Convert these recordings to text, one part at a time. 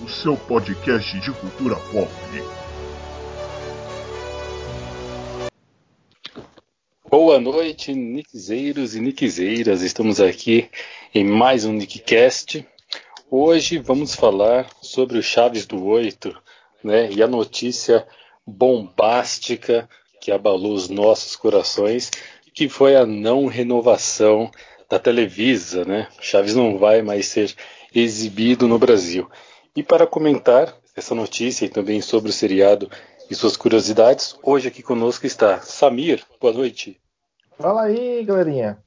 O seu podcast de cultura pop. Boa noite, niquezeiros e niquezeiras. Estamos aqui em mais um Nickcast. Hoje vamos falar sobre o Chaves do Oito, né? E a notícia bombástica que abalou os nossos corações, que foi a não renovação da Televisa, né? Chaves não vai mais ser exibido no Brasil. E para comentar essa notícia e também sobre o seriado e suas curiosidades, hoje aqui conosco está Samir. Boa noite. Fala aí, galerinha.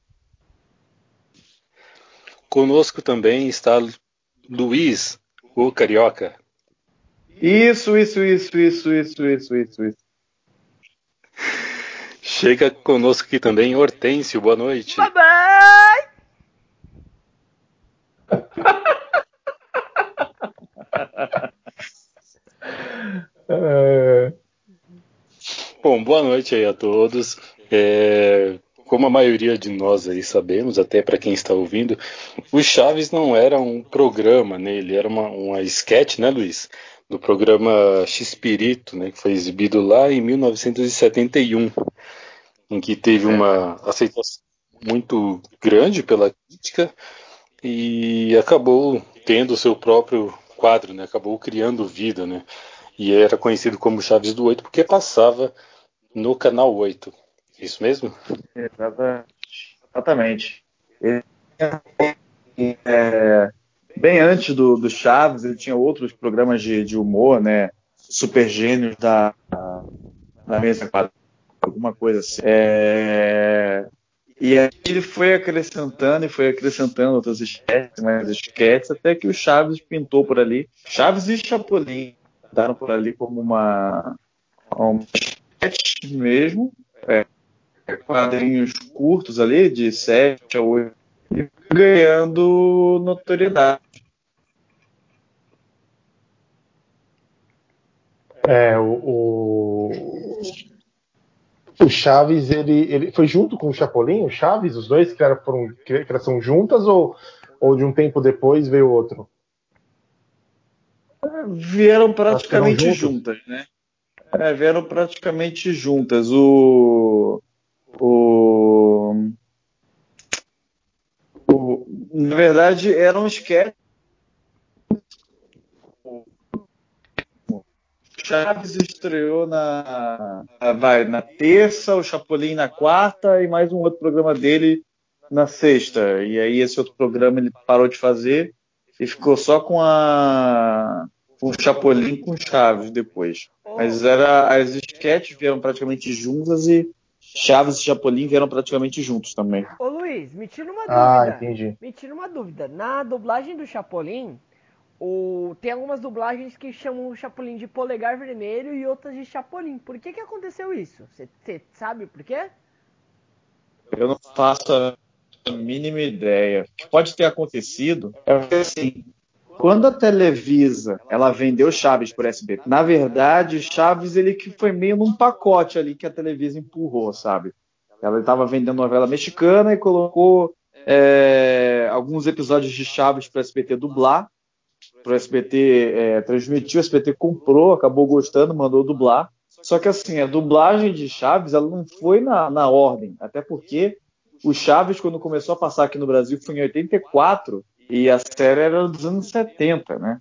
Conosco também está Luiz, o Carioca. Isso, isso, isso, isso, isso, isso, isso, isso. Chega conosco aqui também Hortêncio, boa noite. Bye bye! é... Bom, boa noite aí a todos. É, como a maioria de nós aí sabemos, até para quem está ouvindo, o Chaves não era um programa, né? Ele era uma, uma sketch, né, Luiz? Do programa X-Pirito, né? Que foi exibido lá em 1971, em que teve uma aceitação muito grande pela crítica e acabou tendo o seu próprio quadro, né? Acabou criando vida, né? E era conhecido como Chaves do Oito porque passava no canal 8. Isso mesmo? Exatamente. Ele, é, bem antes do, do, Chaves, ele tinha outros programas de, de humor, né? Super gênios da, da mesa quadra, alguma coisa assim. É, e aí ele foi acrescentando e foi acrescentando outras esquetes, mais esquetes, até que o Chaves pintou por ali. Chaves e Chapolin estaram por ali como uma, uma esquete mesmo, é, quadrinhos curtos ali, de 7 a 8, e ganhando notoriedade. É, o, o, o, Chaves, ele, ele foi junto com o Chapolin, o Chaves, os dois que foram criação juntas ou, ou de um tempo depois veio outro? Vieram praticamente juntas, né? É, vieram praticamente juntas. O, o, o, na verdade, era um sketch. Chaves estreou na, vai, na terça, o Chapolin na quarta e mais um outro programa dele na sexta. E aí esse outro programa ele parou de fazer e ficou só com a com o Chapolin com Chaves depois. Mas era as sketches vieram praticamente juntas e Chaves e Chapolin vieram praticamente juntos também. Ô Luiz, me tira uma ah, dúvida. Ah, entendi. Me tira uma dúvida. Na dublagem do Chapolin, o... tem algumas dublagens que chamam o Chapolin de polegar vermelho e outras de Chapolin. Por que que aconteceu isso? Você sabe por quê? Eu não faço a mínima ideia. O que pode ter acontecido é porque assim, quando a Televisa ela vendeu Chaves por SBT, na verdade, Chaves ele que foi meio num pacote ali que a Televisa empurrou, sabe? Ela estava vendendo novela mexicana e colocou é, alguns episódios de Chaves para o SBT dublar, para o SBT é, transmitir, o SBT comprou, acabou gostando, mandou dublar. Só que assim, a dublagem de Chaves ela não foi na, na ordem, até porque o Chaves, quando começou a passar aqui no Brasil, foi em 84, e a série era dos anos 70, né?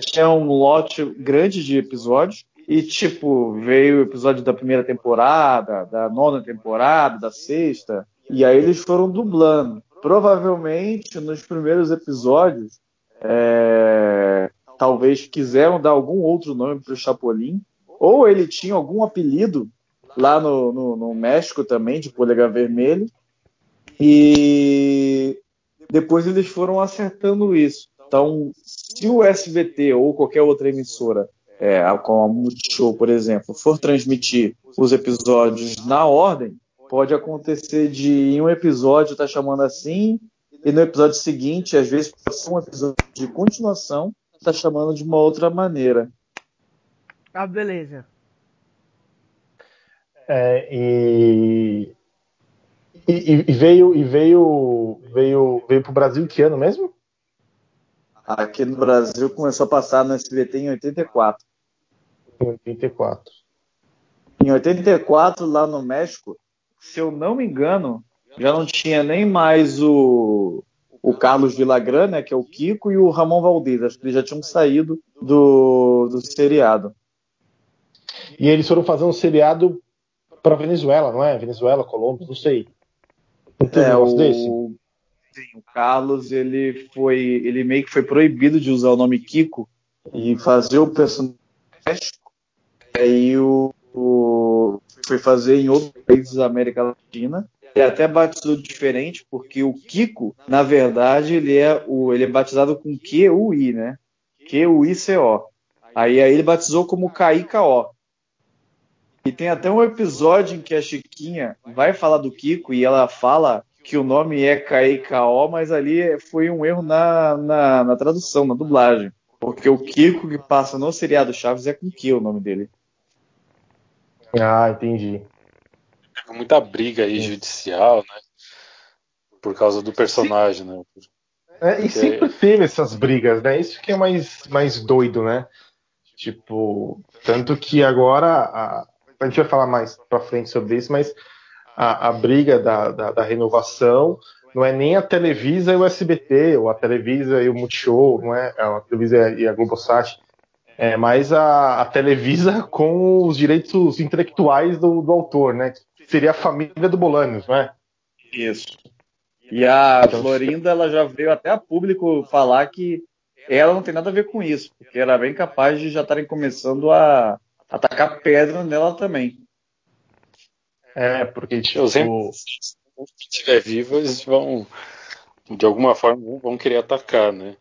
Tinha um lote grande de episódios. E, tipo, veio o episódio da primeira temporada, da nona temporada, da sexta. E aí eles foram dublando. Provavelmente, nos primeiros episódios, é, talvez quiseram dar algum outro nome para o Chapolin. Ou ele tinha algum apelido lá no, no, no México também, de polegar vermelho. E depois eles foram acertando isso. Então, se o SBT ou qualquer outra emissora, é, como a Multishow, por exemplo, for transmitir os episódios na ordem, pode acontecer de em um episódio estar tá chamando assim, e no episódio seguinte, às vezes, pode ser um episódio de continuação, está chamando de uma outra maneira. Ah, beleza. É, e e, e, veio e veio veio veio pro Brasil que ano mesmo? Aqui no Brasil começou a passar no SBT em 84. Em 84. Em 84, lá no México, se eu não me engano, já não tinha nem mais o, o Carlos Villagrán, né, que é o Kiko, e o Ramon Valdez. Acho que eles já tinham saído do, do seriado. E eles foram fazer um seriado para Venezuela, não é? Venezuela, Colômbia, não sei. É, o... desse? Sim, o Carlos, ele foi, ele meio que foi proibido de usar o nome Kiko e fazer o personagem. Aí o, o foi fazer em outros países da América Latina. Ele até batizou diferente, porque o Kiko, na verdade, ele é, o, ele é batizado com Q-U-I, né? Q-U-I-C-O. Aí, aí ele batizou como K-I-K-O. E tem até um episódio em que a Chiquinha vai falar do Kiko e ela fala que o nome é K-I-K-O, mas ali foi um erro na, na, na tradução, na dublagem. Porque o Kiko que passa no seriado Chaves é com Q o nome dele. Ah, entendi. Teve muita briga aí judicial, né? Por causa do personagem, Sim. né? É, e sempre teve essas brigas, né? Isso que é mais, mais doido, né? Tipo, tanto que agora a, a gente vai falar mais pra frente sobre isso, mas a, a briga da, da, da, renovação não é nem a Televisa e o SBT, ou a Televisa e o Multishow, não é a Televisa e a Globosat, é mais a, a Televisa com os direitos intelectuais do, do autor, né? Seria a família do Bolanos, não é? Isso. E a então, Florinda, ela já veio até a público falar que ela não tem nada a ver com isso, porque era bem capaz de já estarem começando a atacar pedra nela também. É, porque tipo, se estiver vivo, eles vão de alguma forma vão querer atacar, né?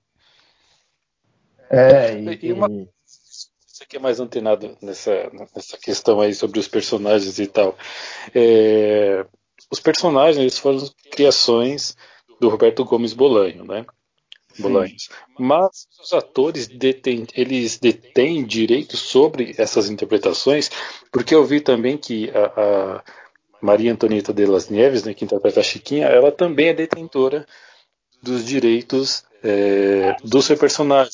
É, e, e uma... você que é mais antenado nessa, nessa questão aí sobre os personagens e tal. É, os personagens eles foram criações do Roberto Gomes Bolanho, né? Bolanhos. Mas os atores detêm, eles detêm direitos sobre essas interpretações, porque eu vi também que a, a Maria Antonieta de las Nieves, né, que interpreta a Chiquinha, ela também é detentora dos direitos é, do seu personagem.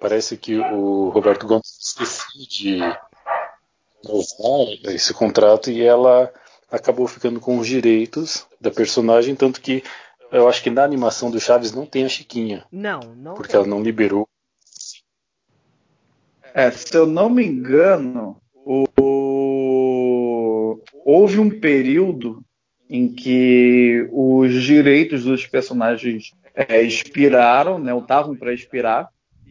Parece que o Roberto Gomes decide esse contrato e ela acabou ficando com os direitos da personagem, tanto que eu acho que na animação do Chaves não tem a Chiquinha. Não, não. Porque tem. ela não liberou. É, se eu não me engano, o... houve um período em que os direitos dos personagens é, expiraram, né, estavam para expirar,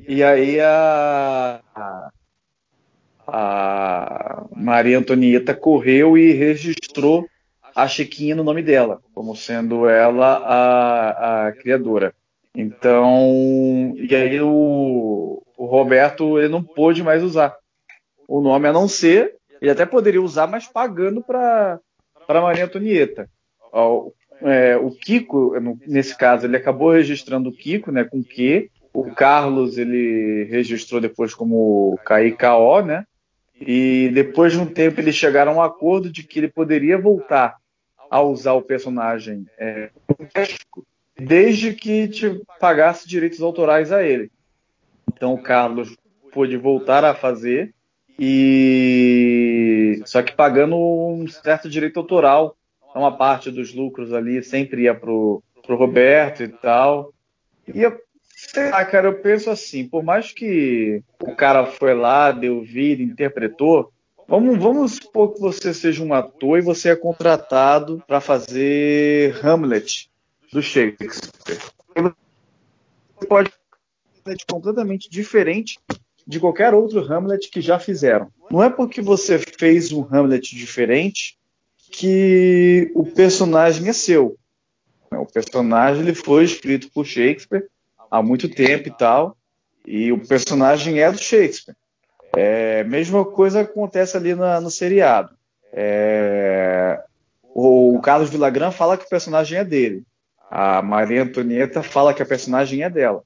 e aí a, a Maria Antonieta correu e registrou a Chiquinha no nome dela, como sendo ela a, a criadora. Então, e aí o, o Roberto ele não pôde mais usar o nome a não ser, ele até poderia usar, mas pagando para Maria Antonieta. O, é, o Kiko, nesse caso, ele acabou registrando o Kiko, né, com Q. O Carlos ele registrou depois como KIKO, né? E depois de um tempo eles chegaram a um acordo de que ele poderia voltar a usar o personagem é, desde que te pagasse direitos autorais a ele. Então o Carlos pôde voltar a fazer e só que pagando um certo direito autoral, uma parte dos lucros ali sempre ia pro, pro Roberto e tal. E eu, sei lá, cara, eu penso assim, por mais que o cara foi lá, deu vida, interpretou, Vamos, vamos supor que você seja um ator e você é contratado para fazer Hamlet do Shakespeare. Você pode fazer completamente diferente de qualquer outro Hamlet que já fizeram. Não é porque você fez um Hamlet diferente que o personagem é seu. O personagem ele foi escrito por Shakespeare há muito tempo e tal, e o personagem é do Shakespeare. É, mesma coisa acontece ali na, no seriado. É, o, o Carlos Villagrán fala que o personagem é dele. A Maria Antonieta fala que a personagem é dela.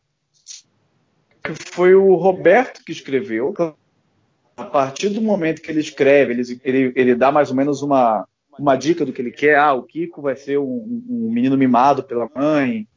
Foi o Roberto que escreveu. A partir do momento que ele escreve, ele, ele, ele dá mais ou menos uma, uma dica do que ele quer. Ah, o Kiko vai ser um, um menino mimado pela mãe,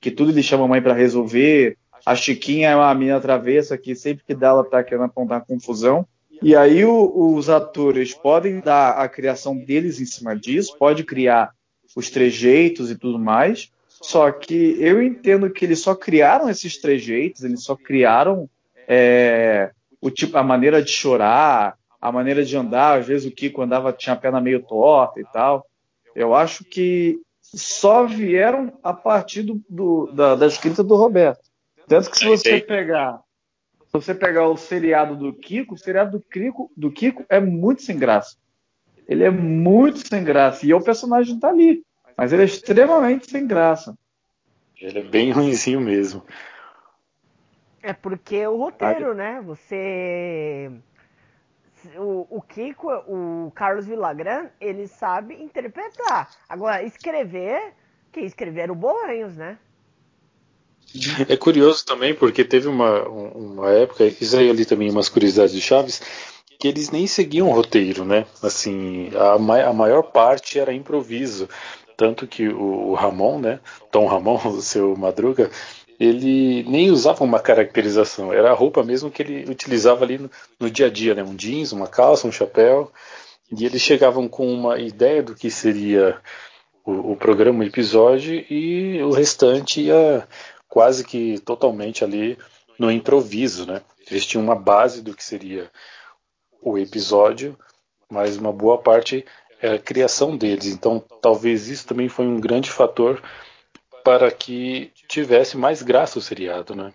que tudo ele chama a mãe para resolver. A Chiquinha é uma mina travessa que sempre que dá ela tá querendo apontar confusão. E aí o, os atores podem dar a criação deles em cima disso, pode criar os trejeitos e tudo mais. Só que eu entendo que eles só criaram esses trejeitos, eles só criaram é, o tipo, a maneira de chorar, a maneira de andar. Às vezes o Kiko andava tinha a perna meio torta e tal. Eu acho que só vieram a partir do, do, da, da escrita do Roberto. Tanto que se você pegar se você pegar o seriado do Kiko, o seriado do Kiko, do Kiko é muito sem graça. Ele é muito sem graça. E o personagem tá ali. Mas ele é extremamente sem graça. Ele é bem ruimzinho mesmo. É porque o roteiro, né? Você. O, o Kiko, o Carlos Villagrán, ele sabe interpretar. Agora, escrever, quem escrever era o Bolanhos, né? É curioso também, porque teve uma, uma época, isso aí ali também umas curiosidades de Chaves, que eles nem seguiam o roteiro, né? Assim, a, a maior parte era improviso. Tanto que o, o Ramon, né? Tom Ramon, o seu Madruga, ele nem usava uma caracterização, era a roupa mesmo que ele utilizava ali no, no dia a dia, né? Um jeans, uma calça, um chapéu. E eles chegavam com uma ideia do que seria o, o programa, o episódio, e o restante ia quase que totalmente ali no improviso, né? Eles tinham uma base do que seria o episódio, mas uma boa parte é a criação deles. Então, talvez isso também foi um grande fator para que tivesse mais graça o seriado, né?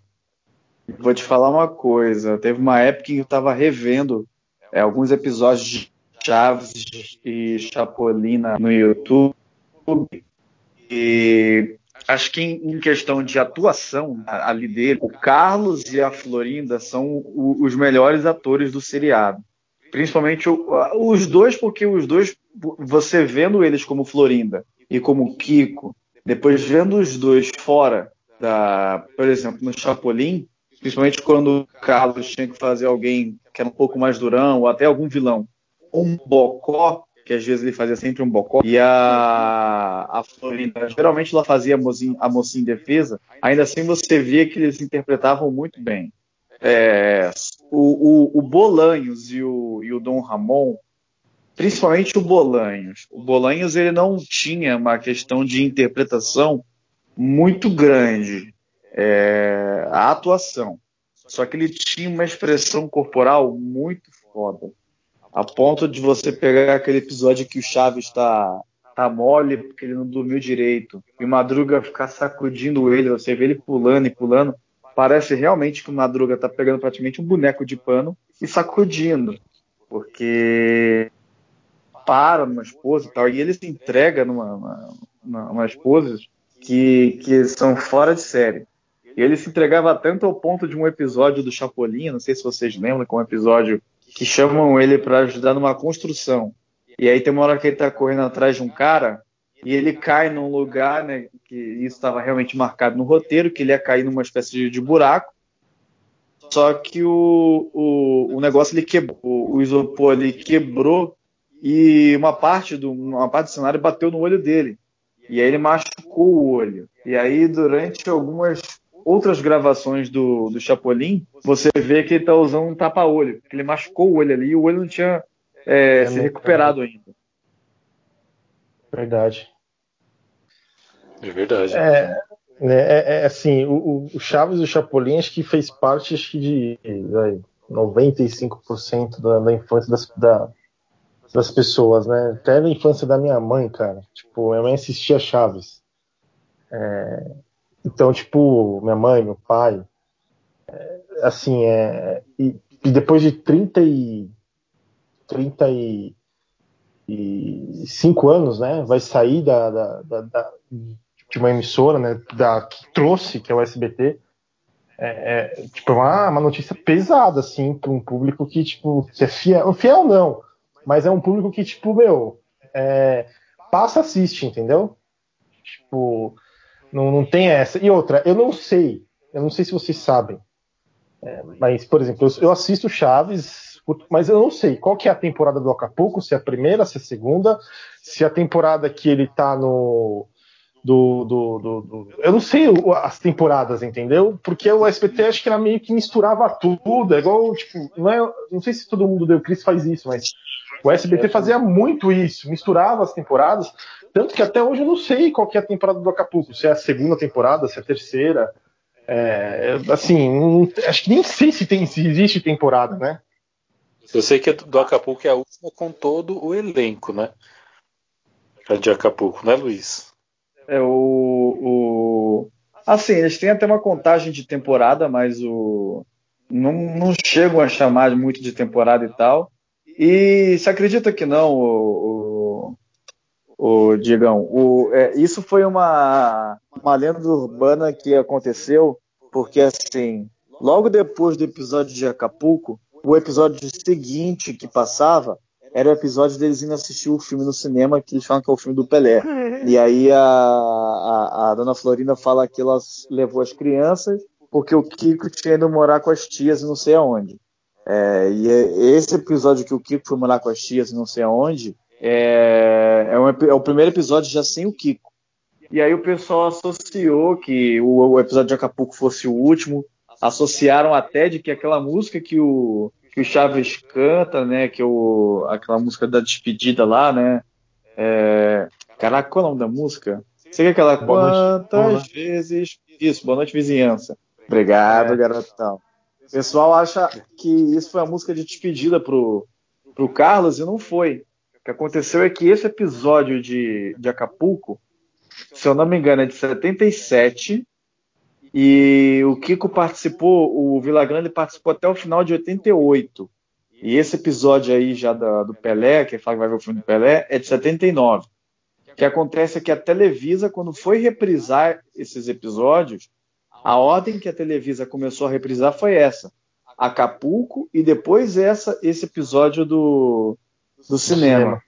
Vou te falar uma coisa. Teve uma época em que eu estava revendo é, alguns episódios de Chaves e Chapolina no YouTube e acho que em, questão de atuação ali dele, o Carlos e a Florinda são os melhores atores do seriado. Principalmente os dois, porque os dois, você vendo eles como Florinda e como Kiko, depois vendo os dois fora da, por exemplo, no Chapolin, principalmente quando o Carlos tinha que fazer alguém que era um pouco mais durão, ou até algum vilão, um bocó, que às vezes ele fazia sempre um bocó, e a, a Florinda, geralmente ela fazia a mocinha, a mocinha em defesa, ainda assim você via que eles interpretavam muito bem. É, o, o, o, Bolanhos e o, e o Dom Ramon, principalmente o Bolanhos, o Bolanhos ele não tinha uma questão de interpretação muito grande, é, a atuação, só que ele tinha uma expressão corporal muito foda a ponto de você pegar aquele episódio que o Chaves está tá mole porque ele não dormiu direito e o Madruga ficar sacudindo ele, você vê ele pulando e pulando, parece realmente que o Madruga tá pegando praticamente um boneco de pano e sacudindo, porque para numa esposa e tal, e ele se entrega numa, numa, numa poses que, que são fora de série. E ele se entregava tanto ao ponto de um episódio do Chapolin, não sei se vocês lembram, com um episódio que chamam ele para ajudar numa construção. E aí tem uma hora que ele está correndo atrás de um cara e ele cai num lugar, né, que isso estava realmente marcado no roteiro, que ele ia cair numa espécie de, de buraco. Só que o, o, o negócio ele quebrou, o, o isopor ele quebrou e uma parte do uma parte do cenário bateu no olho dele. E aí ele machucou o olho. E aí durante algumas outras gravações do, do Chapolin, você vê que ele tá usando um tapa-olho, que ele machucou o olho ali e o olho não tinha é, é se recuperado ainda. Verdade. É verdade. É, né, é, é assim, o, o, Chaves e o Chapolin acho que fez parte acho que de vai, 95% da, da infância das, da, das pessoas, né? Até na infância da minha mãe, cara. Tipo, minha mãe assistia Chaves. É, então, tipo, minha mãe, meu pai, é, assim, é, e, e, depois de 30 e, 35 anos, né, vai sair da, da, da, da de uma emissora, né, da, que trouxe, que é o SBT, é, é, tipo, é uma, uma notícia pesada, assim, para um público que, tipo, é fiel, fiel não, mas é um público que, tipo, meu, é, passa, assiste, entendeu? Tipo, não, não tem essa. E outra, eu não sei, eu não sei se vocês sabem, é, mas, por exemplo, eu, eu, assisto Chaves, mas eu não sei qual que é a temporada do Acapulco, se é a primeira, se é a segunda, se é a temporada que ele tá no, do, do, do, do, Eu não sei as temporadas, entendeu? Porque o SBT acho que era meio que misturava tudo. É igual, tipo, não, é, não sei se todo mundo deu Cris faz isso, mas o SBT fazia muito isso, misturava as temporadas. Tanto que até hoje eu não sei qual é a temporada do Acapulco, se é a segunda temporada, se é a terceira. É, assim, não, acho que nem sei se, tem, se existe temporada, né? Eu sei que do Acapulco é a última com todo o elenco, né? A de Acapulco, né, Luiz? É o, o. Assim, eles têm até uma contagem de temporada, mas o. Não, não chegam a chamar muito de temporada e tal. E se acredita que não, o, o, o Digão, o, é, isso foi uma, uma lenda urbana que aconteceu, porque assim, logo depois do episódio de Acapulco, o episódio seguinte que passava era o episódio deles indo assistir o filme no cinema, que eles falam que é o filme do Pelé. E aí a, a, a dona Florinda fala que ela levou as crianças porque o Kiko tinha ido morar com as tias e não sei aonde. É, e é, esse episódio que o Kiko foi morar com as tias não sei aonde é, é, um, é, o primeiro episódio já sem o Kiko. E aí o pessoal associou que o, o episódio de Acapulco fosse o último, associaram até de que aquela música que o, que o Chaves canta, né? Que é o, aquela música da despedida lá, né? É, caraca, qual é o nome da música? Seria aquela Boa quantas noite. vezes. Isso, Boa Noite Vizinhança. Obrigado, é. garotão. O pessoal acha que isso foi a música de despedida pro, pro Carlos e não foi. O que aconteceu é que esse episódio de, de Acapulco, se eu não me engano, é de 77 e o Kiko participou, o Villagrande participou até o final de 88. E esse episódio aí já do, do Pelé, que fala que vai ver o filme do Pelé, é de 79. O que acontece é que a Televisa, quando foi reprisar esses episódios, a ordem que a Televisa começou a reprisar foi essa: Acapulco e depois essa, esse episódio do, do cinema.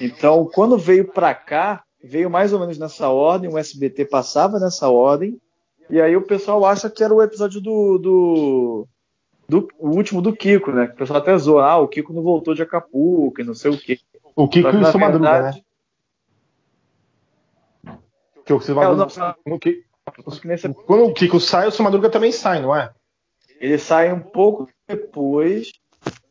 Então, quando veio para cá, veio mais ou menos nessa ordem, o SBT passava nessa ordem e aí o pessoal acha que era o episódio do. do, do o último do Kiko, né? O pessoal até zoa, ah, o Kiko não voltou de Acapulco e não sei o quê. O Kiko e o seu Madruga, né? Que o seu Madruga, é, não, que, quando o Kiko sai, o seu Madruga também sai, não é? Ele sai um pouco depois.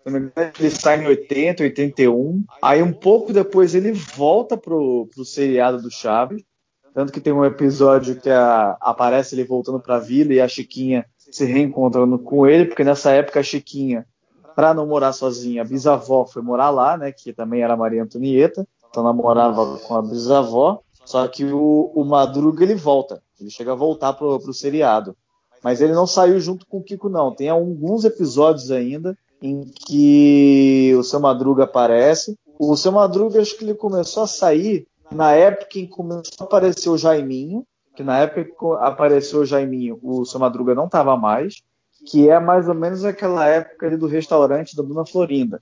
Ele sai em 80, 81. Aí um pouco depois ele volta pro, pro seriado do Chaves. Tanto que tem um episódio que a, aparece ele voltando para a vila e a Chiquinha se reencontrando com ele, porque nessa época a Chiquinha, para não morar sozinha, a bisavó foi morar lá, né, que também era Maria Antonieta, então namorava com a bisavó, só que o, o Madruga ele volta, ele chega a voltar pro, pro seriado. Mas ele não saiu junto com o Kiko, não. Tem alguns episódios ainda em que o seu Madruga aparece. O seu Madruga, acho que ele começou a sair na época em que começou a aparecer o Jaiminho, que na época que apareceu o Jaiminho, o seu Madruga não estava mais, que é mais ou menos aquela época ali do restaurante da Dona Florinda.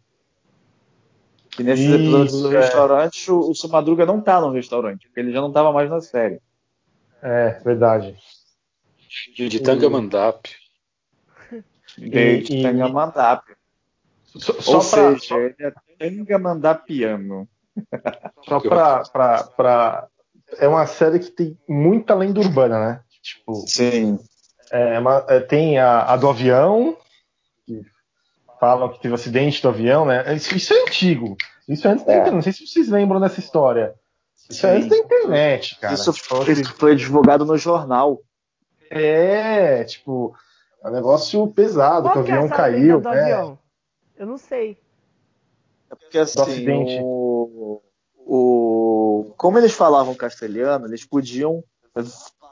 Que nesses Isso, episódios do é. restaurante, o, o seu Madruga não tá no restaurante, porque ele já não estava mais na série. É, verdade. De Tangamandap. De Tangamandap. Ou pra, seja, ele é Tangamandapiano. Só pra, pra, pra. É uma série que tem muita lenda urbana, né? Tipo, Sim. É uma, é, tem a, a, do avião, falam que teve um acidente do avião, né? Isso, isso é antigo. Isso é antes da internet. Não sei se vocês lembram dessa história. Isso Sim. é antes da internet, cara. Isso, tipo, isso foi divulgado no jornal. É, tipo, é um negócio pesado, Qual que o avião é caiu. né? Avião? Eu não sei. É porque assim, o, o, como eles falavam castelhano, eles podiam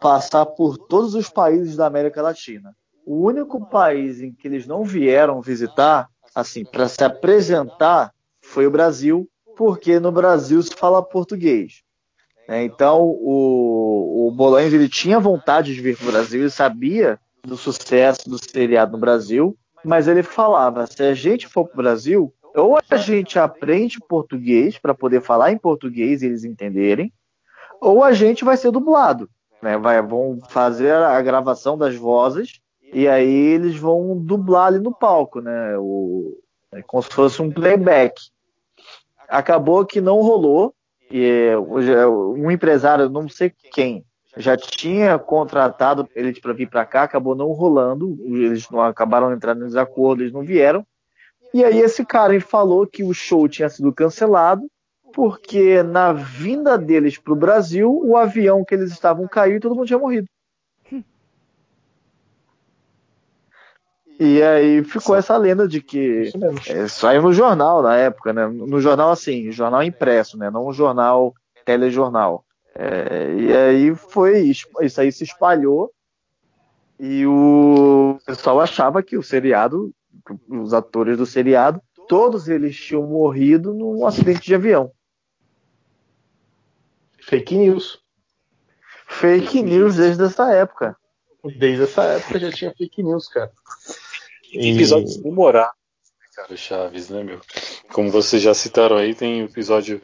passar por todos os países da América Latina. O único país em que eles não vieram visitar, assim, para se apresentar, foi o Brasil, porque no Brasil se fala português. É, então, o, o ele tinha vontade de vir para o Brasil, ele sabia do sucesso do seriado no Brasil, mas ele falava: se a gente for para o Brasil, ou a gente aprende português para poder falar em português e eles entenderem, ou a gente vai ser dublado. Né? Vai, vão fazer a gravação das vozes e aí eles vão dublar ali no palco, né? O, é como se fosse um playback. Acabou que não rolou. E um empresário, não sei quem, já tinha contratado eles para vir para cá, acabou não rolando, eles não acabaram entrando nos acordos, eles não vieram. E aí esse cara falou que o show tinha sido cancelado porque na vinda deles para o Brasil, o avião que eles estavam caiu e todo mundo tinha morrido. E aí ficou essa lenda de que é, saiu no jornal na época, né? No jornal assim, jornal impresso, né? Não um jornal telejornal. É, e aí foi isso aí se espalhou e o pessoal achava que o seriado, os atores do seriado, todos eles tinham morrido num acidente de avião. Fake news. Fake news desde essa época. Desde essa época já tinha fake news, cara. E... Episódios memoráveis, cara, Chaves, né, meu? Como vocês já citaram aí, tem episódio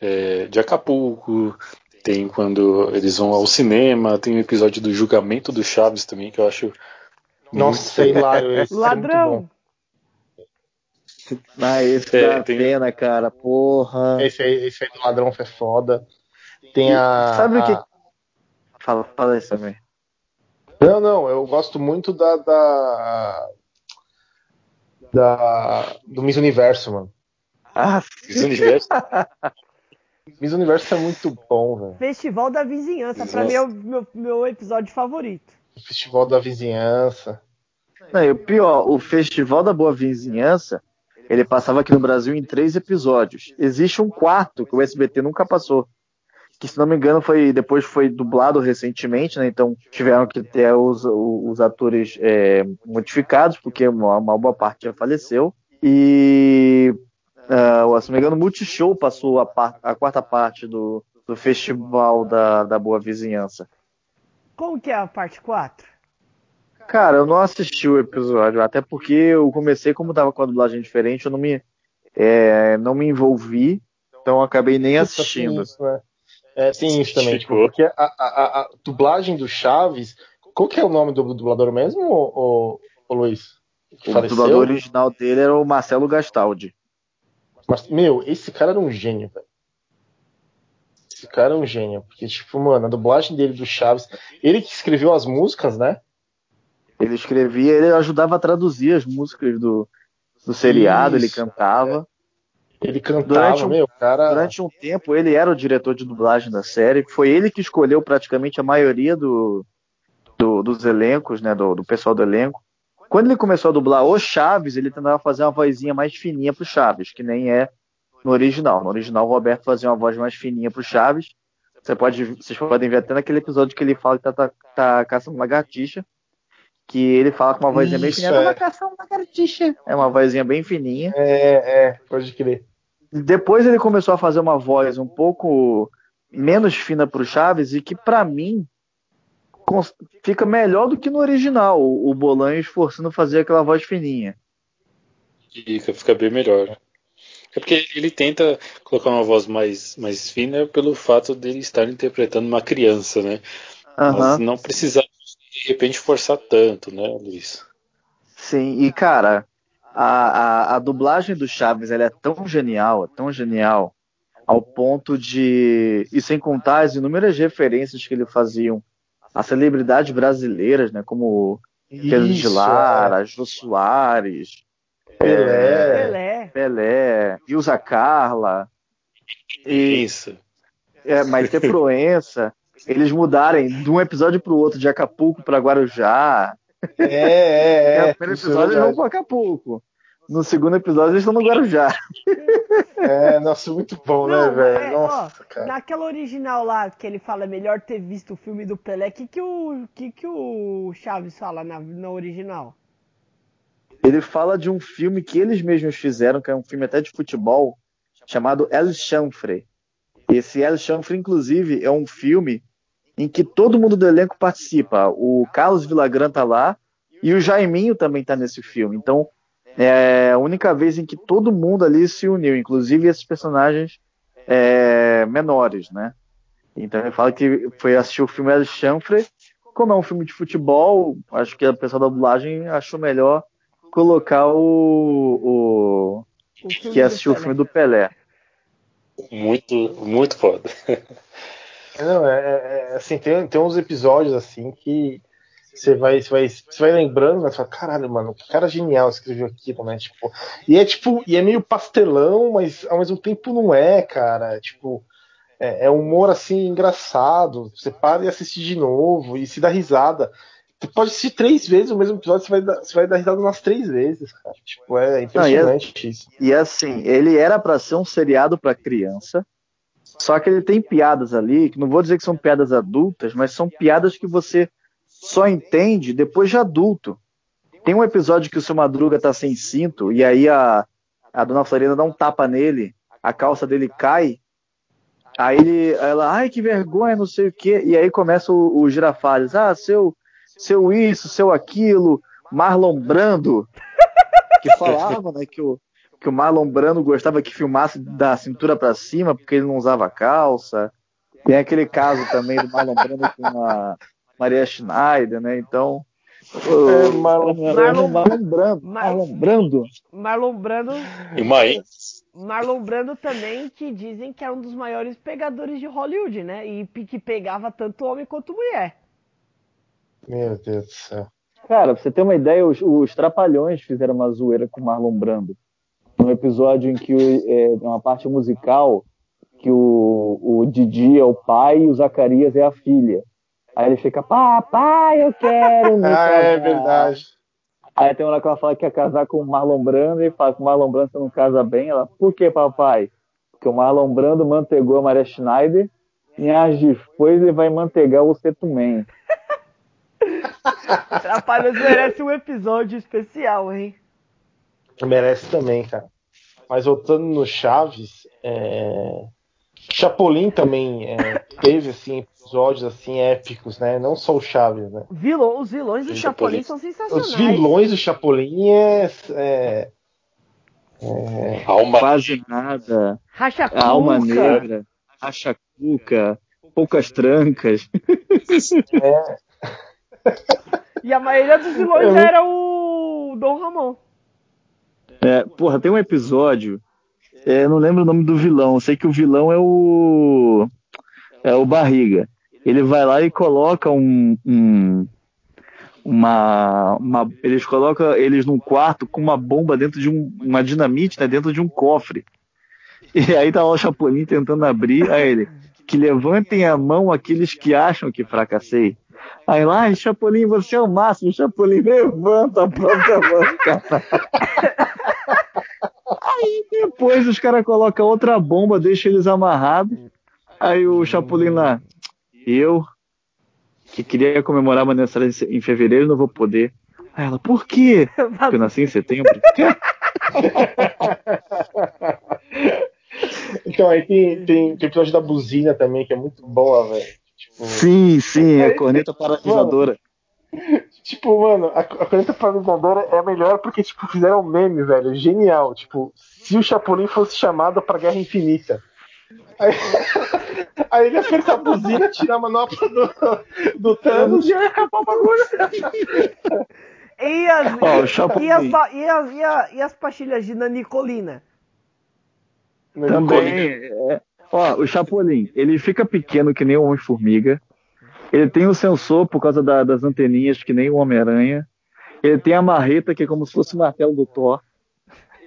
é, de Acapulco, tem quando eles vão ao cinema, tem o episódio do julgamento do Chaves também, que eu acho. Nossa, sei lá, é Ladrão! Ah, esse é, tem... pena, cara, porra. Esse aí, esse aí do ladrão foi foda. Tem a. Sabe a... o que. Fala, fala aí também. Não, não, eu gosto muito da. da... da do Miss Universo, mano. Ah, Miss Universo? Miss Universo é muito bom, velho. Festival da Vizinhança, Exato. pra mim é o meu, meu episódio favorito. Festival da Vizinhança. Não, e o pior, o Festival da Boa Vizinhança, ele passava aqui no Brasil em três episódios. Existe um quarto que o SBT nunca passou. Que, se não me engano, foi depois foi dublado recentemente, né? Então tiveram que ter os, os atores é, modificados, porque uma, uma boa parte já faleceu. E Uh, se não me engano, o Multishow passou a, par, a quarta parte do, do festival da, da Boa Vizinhança. Como que é a parte 4? Cara, eu não assisti o episódio, até porque eu comecei, como tava com a dublagem diferente, eu não me, é, não me envolvi, então eu acabei nem assistindo. Isso, né? É, tem isso também, tipo, porque a, a, a, dublagem do Chaves, qual que é o nome do dublador mesmo, ô, ô, ô Luiz? O faleceu? dublador original dele era o Marcelo Gastaldi. Mas, meu, esse cara era um gênio, velho. Esse cara é um gênio. Porque, tipo, mano, a dublagem dele do Chaves. Ele que escreveu as músicas, né? Ele escrevia, ele ajudava a traduzir as músicas do, do seriado, Isso, ele cantava. Ele cantava, durante um, meu, cara. Durante um tempo, ele era o diretor de dublagem da série. Foi ele que escolheu praticamente a maioria do, do dos elencos, né? Do, do pessoal do elenco. Quando ele começou a dublar o Chaves, ele tentava fazer uma vozinha mais fininha pro Chaves, que nem é no original. No original, o Roberto fazia uma voz mais fininha pro Chaves. Você pode, vocês podem ver até naquele episódio que ele fala que tá, tá, tá caçando lagartixa, que ele fala com uma vozinha bem fininha. É. caçando lagartixa. É uma vozinha bem fininha. É, é, pode crer. Depois ele começou a fazer uma voz um pouco menos fina pro Chaves e que para mim fica melhor do que no original, o Bolanhos forçando fazer aquela voz fininha. Fica, fica bem melhor. É porque ele tenta colocar uma voz mais, mais fina pelo fato dele estar interpretando uma criança, né? Uhum. Mas não precisar de repente forçar tanto, né, Luiz? Sim, e cara, a, a, a dublagem do Chaves ela é tão genial, é tão genial, ao ponto de. E sem contar as inúmeras referências que ele faziam as celebridades brasileiras, né? Como Pedro de Lara, é. Jô Soares, Pelé, Pelé, Pelé Ilza Carla. E, Isso. É, Maite Proença. eles mudarem de um episódio para o outro, de Acapulco para Guarujá. É, é, é. é o primeiro episódio eles vão para Acapulco. No segundo episódio eles estão no Guarujá. É, nossa, muito bom, né, Não, né, velho? É, nossa, ó, cara. Naquela original lá que ele fala melhor ter visto o filme do Pelé, o que, que, o, que, que o Chaves fala na, na original? Ele fala de um filme que eles mesmos fizeram, que é um filme até de futebol, chamado El Chanfre. Esse El Chanfre, inclusive, é um filme em que todo mundo do elenco participa. O Carlos Villagrán tá lá e o Jaiminho também tá nesse filme. Então, é a única vez em que todo mundo ali se uniu, inclusive esses personagens é, menores, né? Então ele fala que foi assistir o filme El Chanfre, como é um filme de futebol, acho que a pessoa da dublagem achou melhor colocar o, o, o que assistiu o filme do Pelé. Muito, muito foda. Não, é, é, é, assim, tem, tem uns episódios assim que você vai, você vai, você vai lembrando? Você fala, caralho, mano, que cara genial escreveu aquilo, né? Tipo, e é tipo, e é meio pastelão, mas ao mesmo tempo não é, cara. Tipo, é, é humor assim engraçado. Você para e assiste de novo e se dá risada. Você pode assistir três vezes o mesmo episódio, você vai dar, você vai dar risada umas três vezes, cara. Tipo, é impressionante Não, e é, isso. E assim, ele era para ser um seriado para criança, só que ele tem piadas ali, que não vou dizer que são piadas adultas, mas são piadas que você só entende depois de adulto. Tem um episódio que o seu Madruga tá sem cinto, e aí a, a dona Florinda dá um tapa nele, a calça dele cai, aí ele, ela, ai que vergonha, não sei o quê, e aí começa o, o Girafales, ah, seu, seu isso, seu aquilo, Marlon Brando, que falava, né, que o, que o Marlon Brando gostava que filmasse da cintura para cima, porque ele não usava calça. Tem aquele caso também do Marlon Brando com a Maria Schneider, né? Então. É, Marlon, Marlon, Marlon Brando. Marlon Brando. Marlon Brando. E mais. Marlon Brando também, que dizem que é um dos maiores pegadores de Hollywood, né? E que pegava tanto homem quanto mulher. Meu Deus do céu. Cara, pra você ter uma ideia, os, os Trapalhões fizeram uma zoeira com Marlon Brando. No episódio em que é uma parte musical que o, o Didi é o pai e o Zacarias é a filha. Aí ele fica, papai, eu quero me Ah, é verdade. Aí tem uma hora que ela fala que quer casar com o Marlon Brando e fala que o Marlon Brando você não casa bem. Ela, por que, papai? Porque o Marlon Brando mantegou a Maria Schneider e as depois ele vai mantegar o Setumen. Trapalhões merece um episódio especial, hein? Merece também, cara. Mas voltando no Chaves, é... Chapolin também é, teve assim episódios assim épicos, né? Não só o Chaves, né? Vilão, os vilões do Chapolin são sensacionais. Os vilões do Chapolin é, é, é... Alma Quase nada. Racha Alma Cuca. Negra, Racha Cuca, Poucas Trancas. é. E a maioria dos vilões É. era o Dom Ramon. É, porra, tem um episódio. é, não lembro o nome do vilão. Sei que o vilão é o. É o Barriga. Ele vai lá e coloca um. um- uma, uma- Eles colocam eles num quarto com uma bomba dentro de um. Uma dinamite, né, dentro de um cofre. E aí tá lá o Chapolin tentando abrir. Aí ele. Que levantem a mão aqueles que acham que fracassei. Aí lá, "Ai, Chapolin, você é o máximo. Chapolin levanta a própria mão, cara. Depois os caras colocam outra bomba, deixam eles amarrados. Aí o Chapolin lá, eu que queria comemorar meu aniversário em fevereiro, não vou poder. Aí ela, por quê? Porque eu nasci em setembro. Então aí tem, tem, tem episódio da buzina também, que é muito boa, velho. Tipo, sim, sim, é corneta paralisadora. tipo, mano, a, a caneta paralisadora é a melhor porque, tipo, fizeram um meme, velho. Genial. Tipo, se o Chapolin fosse chamado pra Guerra Infinita. Aí, aí ele aperta a buzina, tira a manopla do, do Thanos e aí acabou o bagulho. E as, Ó, o e, Chapolin. as, e, as, e, a- e as pastilhas de nanicolina? Também, é, ó, o Chapolin, ele fica pequeno que nem o Homem-Formiga. Ele tem o sensor por causa da- das anteninhas que nem o Homem-Aranha. Ele tem a marreta que é como se fosse o martelo do Thor.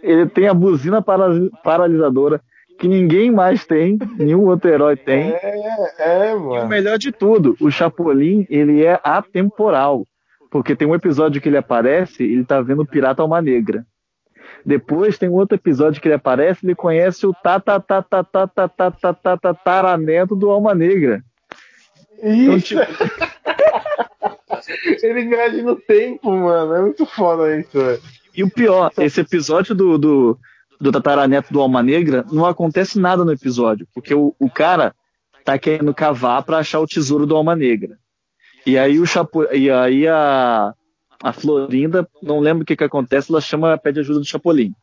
Ele tem a buzina para- paralisadora que ninguém mais tem, nenhum outro herói tem. É, é, E o mano. melhor de tudo, o Chapolin, ele é atemporal. Porque tem um episódio que ele aparece, ele tá vendo o Pirata Alma Negra. Depois tem um outro episódio que ele aparece, ele conhece o tataraneto do Alma Negra. Então, Isso. tipo, Ele viaja no tempo, mano. É muito foda isso, velho. E o pior, esse episódio do, do, do tataraneto do Alma Negra, não acontece nada no episódio, porque o, o cara tá querendo cavar pra achar o tesouro do Alma Negra. E aí o Chapo, e aí a, a Florinda, não lembro o que que acontece, ela chama, pede ajuda do Chapolin.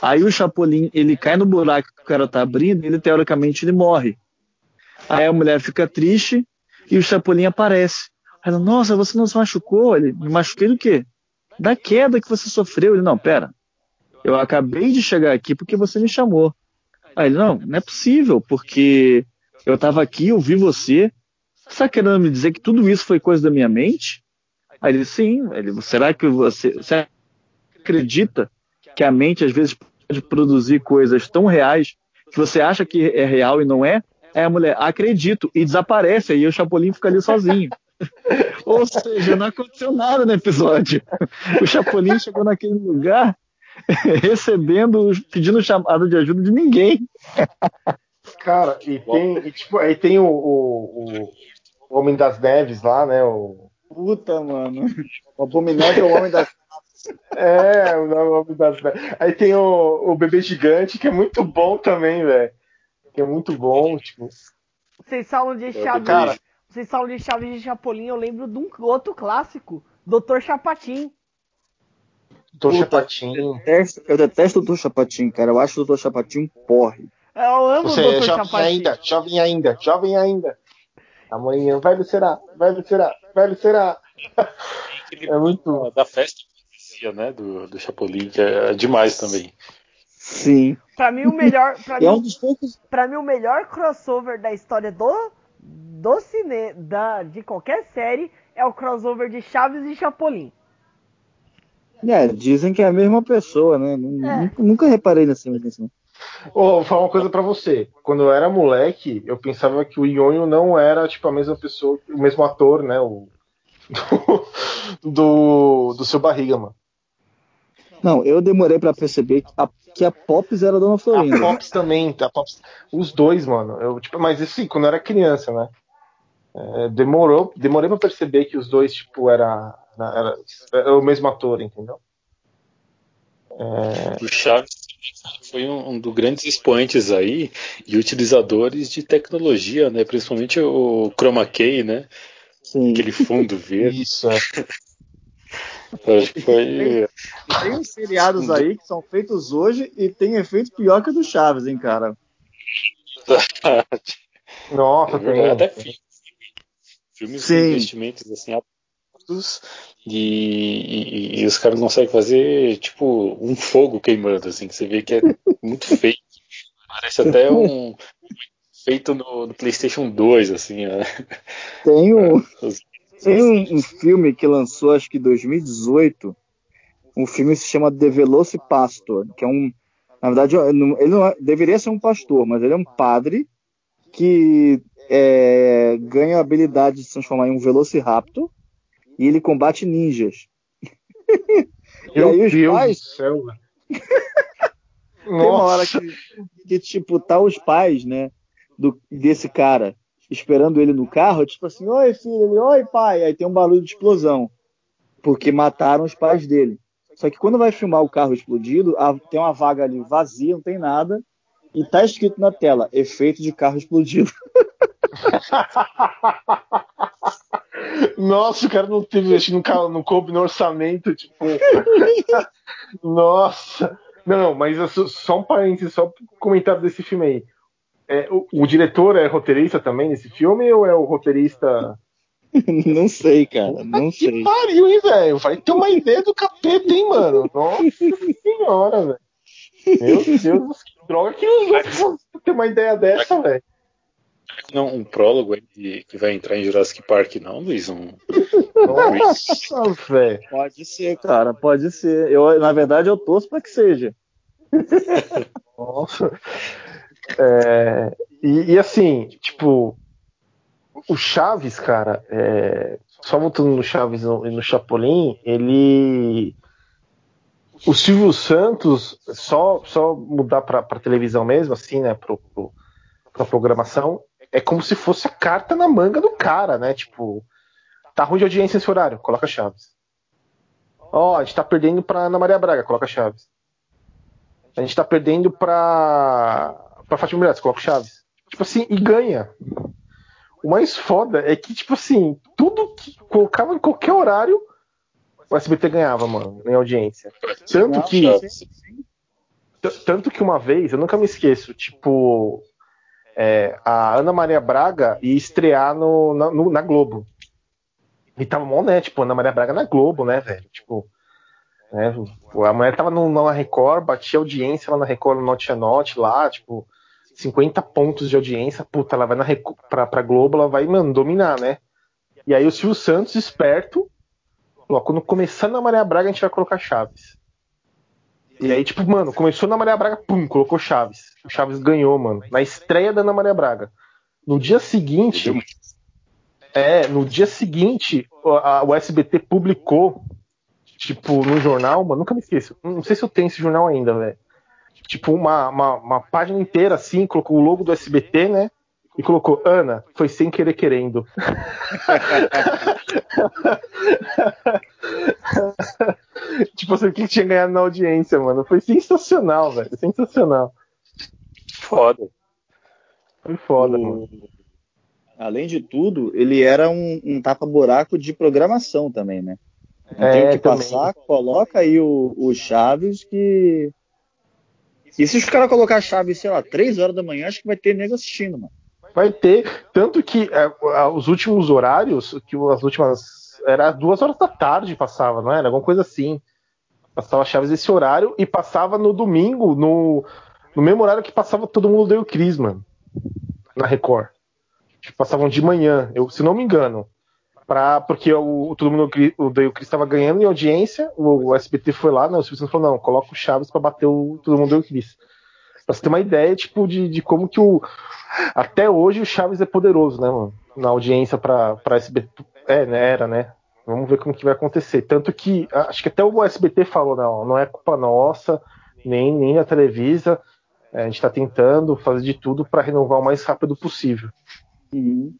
Aí o Chapolin, ele cai no buraco que o cara tá abrindo, e ele teoricamente ele morre. Aí a mulher fica triste e o Chapolin aparece. Ela, nossa, você não se machucou? Ele, me machuquei do quê? Da queda que você sofreu. Ele, não, pera. Eu acabei de chegar aqui porque você me chamou. Aí ele, não, não é possível, porque eu tava aqui, eu vi você. Você tá querendo me dizer que tudo isso foi coisa da minha mente? Aí ele, sim. Ele, será que você, você acredita que a mente às vezes pode produzir coisas tão reais que você acha que é real e não é? Aí a mulher, acredito, e desaparece, aí o Chapolin fica ali sozinho. Ou seja, não aconteceu nada no episódio. O Chapolin chegou naquele lugar recebendo, pedindo chamada de ajuda de ninguém. Cara, e tem, e, tipo, aí tem o, o, o, Homem das Neves lá, né? O... Puta, mano. O Abominável é o Homem das É, o Homem das Neves. Aí tem o, o Bebê Gigante, que é muito bom também, velho. Que é muito bom, tipo. Vocês falam de Chaves. Cara, vocês falam de Chaves de Chapolin, eu lembro de um outro clássico, Doutor Chapatin. Doutor Chapatin. Eu detesto, eu detesto o Doutor Chapatin, cara. Eu acho o Doutor Chapatin um porre. Eu amo Você o Doutor é jovem Chapatin. ainda, jovem ainda, jovem ainda. Amanhã, velho será, velho será, velho será. É muito. Da festa né, do, do Chapolin, que é demais também. Sim. Pra mim o melhor, pra mim, É um dos poucos. pra mim o melhor crossover da história do do cine, da de qualquer série é o crossover de Chaves e Chapolin. É, dizem que é a mesma pessoa, né? É. Nunca, nunca reparei nessa nisso. Ô, vou falar uma coisa pra você. Quando eu era moleque, eu pensava que o Ionho não era tipo a mesma pessoa, o mesmo ator, né? O, do, do, do seu barriga, mano. Não, eu demorei pra perceber que a, que a Pops era a Dona A Florinda. Pops também, a Pops, os dois, mano. Eu, tipo, mas assim, quando eu era criança, né? É, demorou, demorei pra perceber que os dois, tipo, era, era, era o mesmo ator, entendeu? O Chaves foi um, um dos grandes expoentes aí e utilizadores de tecnologia, né? Principalmente o Chroma Key, né? Sim. Aquele fundo verde. Isso, é. Foi. Tem uns seriados aí que são feitos hoje e tem efeito pior que o do Chaves, hein, cara? Nossa, tem. Até filmes. Filmes com Sim. investimentos assim altos e, e- e os caras conseguem fazer tipo um fogo queimando, assim, que você vê que é muito feio. Parece até um feito no, no PlayStation 2, assim. ó. Tem um, Os- tem um, um filme que lançou, acho que em 2018. Um filme que se chama The Velocipastor, que é um. Na verdade, ele não é- deveria ser um pastor, mas ele é um padre que é, ganha a habilidade de se transformar em um Velociraptor e ele combate ninjas. e Meu aí os Deus pais, do céu. Tem uma hora que, que, tipo, tá os pais, né, do, desse cara, esperando ele no carro, tipo assim, oi filho, ele, oi pai, aí tem um barulho de explosão, porque mataram os pais dele. Só que quando vai filmar o carro explodido, tem uma vaga ali vazia, não tem nada, e tá escrito na tela, efeito de carro explodido. Nossa, o cara não teve, não, não coube no orçamento, tipo. Nossa. Não, mas eu só- só um parênteses, só um comentário desse filme aí. É, o, o diretor é roteirista também nesse filme ou é o roteirista. não sei, cara, não que sei. pariu, hein, velho? Vai ter uma ideia do capeta, hein, mano? Nossa senhora, velho. Meu Deus, que droga que pra ter uma ideia dessa, velho. Não, um prólogo que, que vai entrar em Jurassic Park, não, Luiz? Um, Nossa, velho. Pode ser, cara, pode ser. Eu, na verdade, eu torço pra que seja. Nossa. É, e, e assim, tipo, o Chaves, cara, é, só voltando no Chaves e no, Chapolin, ele. O Silvio Santos, só, só mudar pra, pra televisão mesmo, assim, né, pro, pro, pra programação, é como se fosse a carta na manga do cara, né? Tipo, tá ruim de audiência esse horário, coloca Chaves. Ó, a gente tá perdendo pra Ana Maria Braga, coloca Chaves. A gente tá perdendo pra, pra Fátima Bernardes, coloca o Chaves. Tipo assim, e ganha. O mais foda é que, tipo assim, tudo que colocava em qualquer horário, o SBT ganhava, mano, em audiência. Tanto que, tanto que uma vez, eu nunca me esqueço, tipo, é, a Ana Maria Braga ia estrear no, na, no- na Globo. E tava mó, né? Tipo, Ana Maria Braga na Globo, né, velho? Tipo, né, a mulher tava no, na Record, batia audiência lá na Record, no Note a Note lá, tipo, 50 pontos de audiência, puta, ela vai na pra, pra Globo, ela vai, mano, dominar, né? E aí o Silvio Santos, esperto, falou, quando começar na Maria Braga, a gente vai colocar Chaves. E aí, tipo, mano, começou na Maria Braga, pum, colocou Chaves. O Chaves ganhou, mano. Na estreia da Ana Maria Braga. No dia seguinte. É, no dia seguinte, a, o SBT publicou, tipo, no jornal, mano, nunca me esqueço. Não sei se eu tenho esse jornal ainda, velho. Tipo, uma, uma, uma página inteira assim, colocou o logo do SBT, né? e colocou Ana, foi sem querer querendo. tipo assim, o que tinha ganhado na audiência, mano? Foi sensacional, velho. Sensacional. Foda. Foi foda, o... mano. Além de tudo, ele era um, um tapa-buraco de programação também, né? Não é, tem que passar, coloca aí o, o Chaves que. E se os caras colocar Chaves, sei lá, 3 horas da manhã, acho que vai ter nego assistindo, mano. Vai ter. Tanto que é, os últimos horários, que as últimas. Era duas horas da tarde passava, não era? Alguma coisa assim. Passava Chaves esse horário e passava no domingo, no, no mesmo horário que passava todo mundo deu o Cris, mano. Na Record. Passavam de manhã, eu, se não me engano. Pra, porque o, todo mundo o Dale Cris estava ganhando em audiência, o, o, SBT foi lá, não, o Silvio falou, não, coloca o Chaves para bater o todo mundo deu Cris. Pra você ter uma ideia, tipo, de, de como que o. Até hoje o Chaves é poderoso, né, mano? Na audiência pra, pra SBT. É, né, era, né? Vamos ver como que vai acontecer. Tanto que, acho que até o SBT falou, não, não é culpa nossa, nem, nem a Televisa. É, a gente está tentando fazer de tudo para renovar o mais rápido possível. Uhum.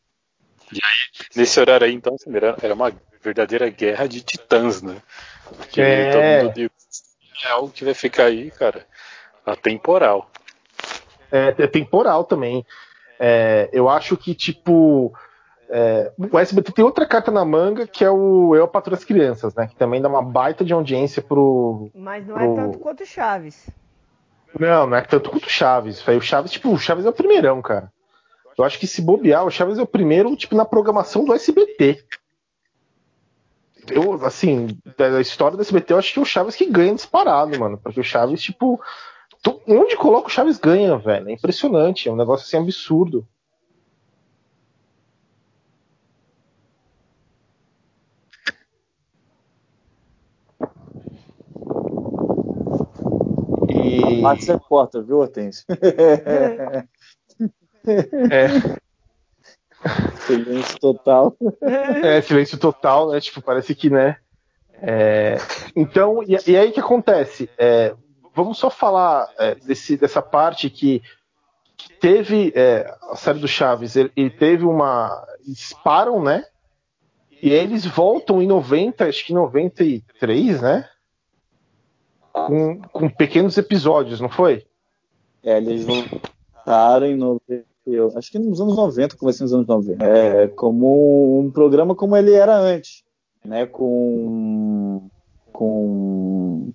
E aí, nesse horário aí, então, era uma verdadeira guerra de titãs, né? Porque é... todo mundo é algo que vai ficar aí, cara, atemporal. É, é temporal também. É, eu acho que, tipo, é, o SBT tem outra carta na manga que é o Eu Patrulho as Crianças, né? Que também dá uma baita de audiência pro. Mas não pro... é tanto quanto Chaves. Não, não é tanto quanto Chaves. O Chaves, tipo, o Chaves é o primeirão, cara. Eu acho que se bobear, o Chaves é o primeiro, tipo, na programação do SBT. Eu, assim, da história do SBT, eu acho que é o Chaves que ganha disparado, mano. Porque o Chaves, tipo, onde coloca o Chaves ganha, velho. É impressionante, é um negócio assim absurdo. E... Max é porta, viu, Hortêncio? É. silêncio total. É, silêncio total, né? Tipo, parece que, né? É... Então, e, e, aí o que acontece? É, vamos só falar é, desse, dessa parte que, que teve é, a série do Chaves, ele, ele, teve uma. Eles param, né? E eles voltam em 90, acho que 93, né? Com, com pequenos episódios, não foi? É, eles voltaram em 90 eu acho que nos anos 90, comecei nos anos 90, é, como um programa como ele era antes, né, com, com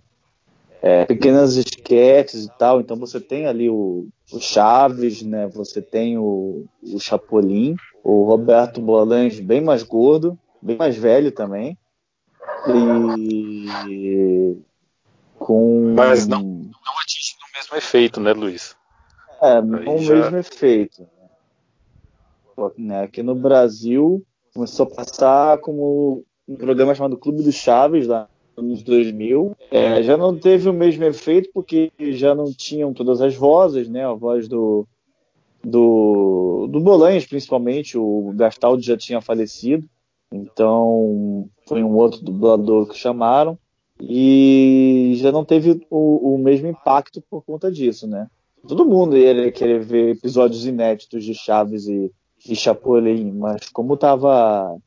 é, pequenas esquetes e tal, então você tem ali o, o Chaves, né, você tem o, o Chapolin, o Roberto Bolange bem mais gordo, bem mais velho também, e com... Mas não, não atinge o mesmo efeito, né, Luiz? É, não o já... mesmo efeito. Né? Aqui no Brasil começou a passar como um programa chamado Clube dos Chaves, lá nos 2000. É, já não teve o mesmo efeito porque já não tinham todas as vozes, né? A voz do, do, do Bolanhos, principalmente, o Gastaldi já tinha falecido. Então foi um outro dublador que chamaram e já não teve o, o mesmo impacto por conta disso, né? Todo mundo ia querer ver episódios inéditos de Chaves e, e Chapolin, mas como tava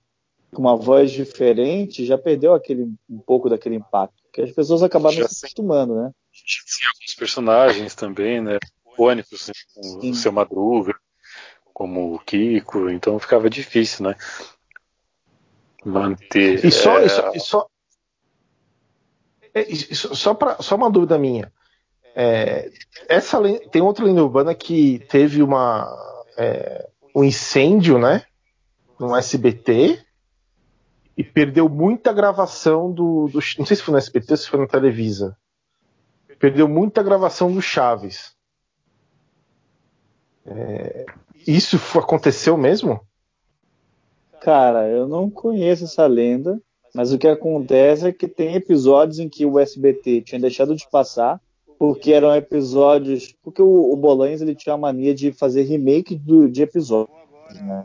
com uma voz diferente, já perdeu aquele um pouco daquele impacto, que as pessoas acabaram já se acostumando, né? Tinha alguns personagens também, né? Icônicos, né? como o seu Madruga, como o Kiko, então ficava difícil, né? Manter. E só, é... e só, e só, é, só, pra, só uma dúvida minha. É, essa tem outra lenda urbana que teve uma é, um incêndio, né, no SBT e perdeu muita gravação do, do, não sei se foi no SBT ou se foi na Televisa. Perdeu muita gravação do Chaves. É, isso aconteceu mesmo? Cara, eu não conheço essa lenda, mas o que acontece é que tem episódios em que o SBT tinha deixado de passar porque eram episódios. Porque o, o Bolanhos ele tinha a mania de fazer remake do, de episódios. Né?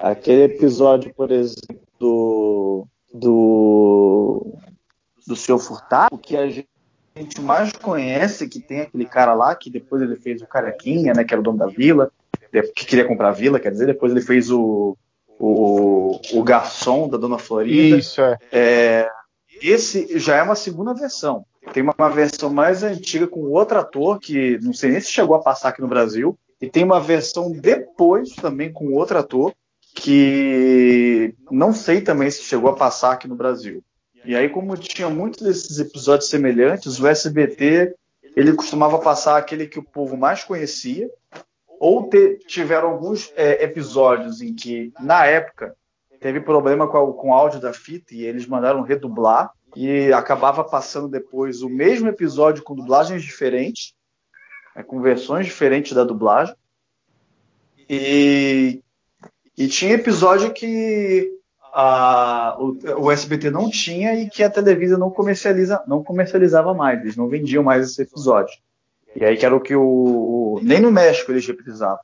Aquele episódio, por exemplo, do. do. do Seu Furtado, que a gente mais conhece, que tem aquele cara lá, que depois ele fez o Carequinha, né? Que era o dono da vila, que queria comprar a vila, quer dizer, depois ele fez o. o, o garçom da Dona Florinda. Isso, é. é esse já é uma segunda versão. Tem uma, versão mais antiga com outro ator, que não sei nem se chegou a passar aqui no Brasil. E tem uma versão depois também com outro ator, que não sei também se chegou a passar aqui no Brasil. E aí, como tinha muitos desses episódios semelhantes, o SBT ele costumava passar aquele que o povo mais conhecia, ou ter, tiveram alguns é, episódios em que, na época, teve problema com, a, com o áudio da fita e eles mandaram redublar e acabava passando depois o mesmo episódio com dublagens diferentes, né, com versões diferentes da dublagem. E, e tinha episódio que a, o, o, SBT não tinha e que a Televisa não, comercializa, não comercializava mais, eles não vendiam mais esse episódio. E aí que era o que o, o nem no México eles reprisavam.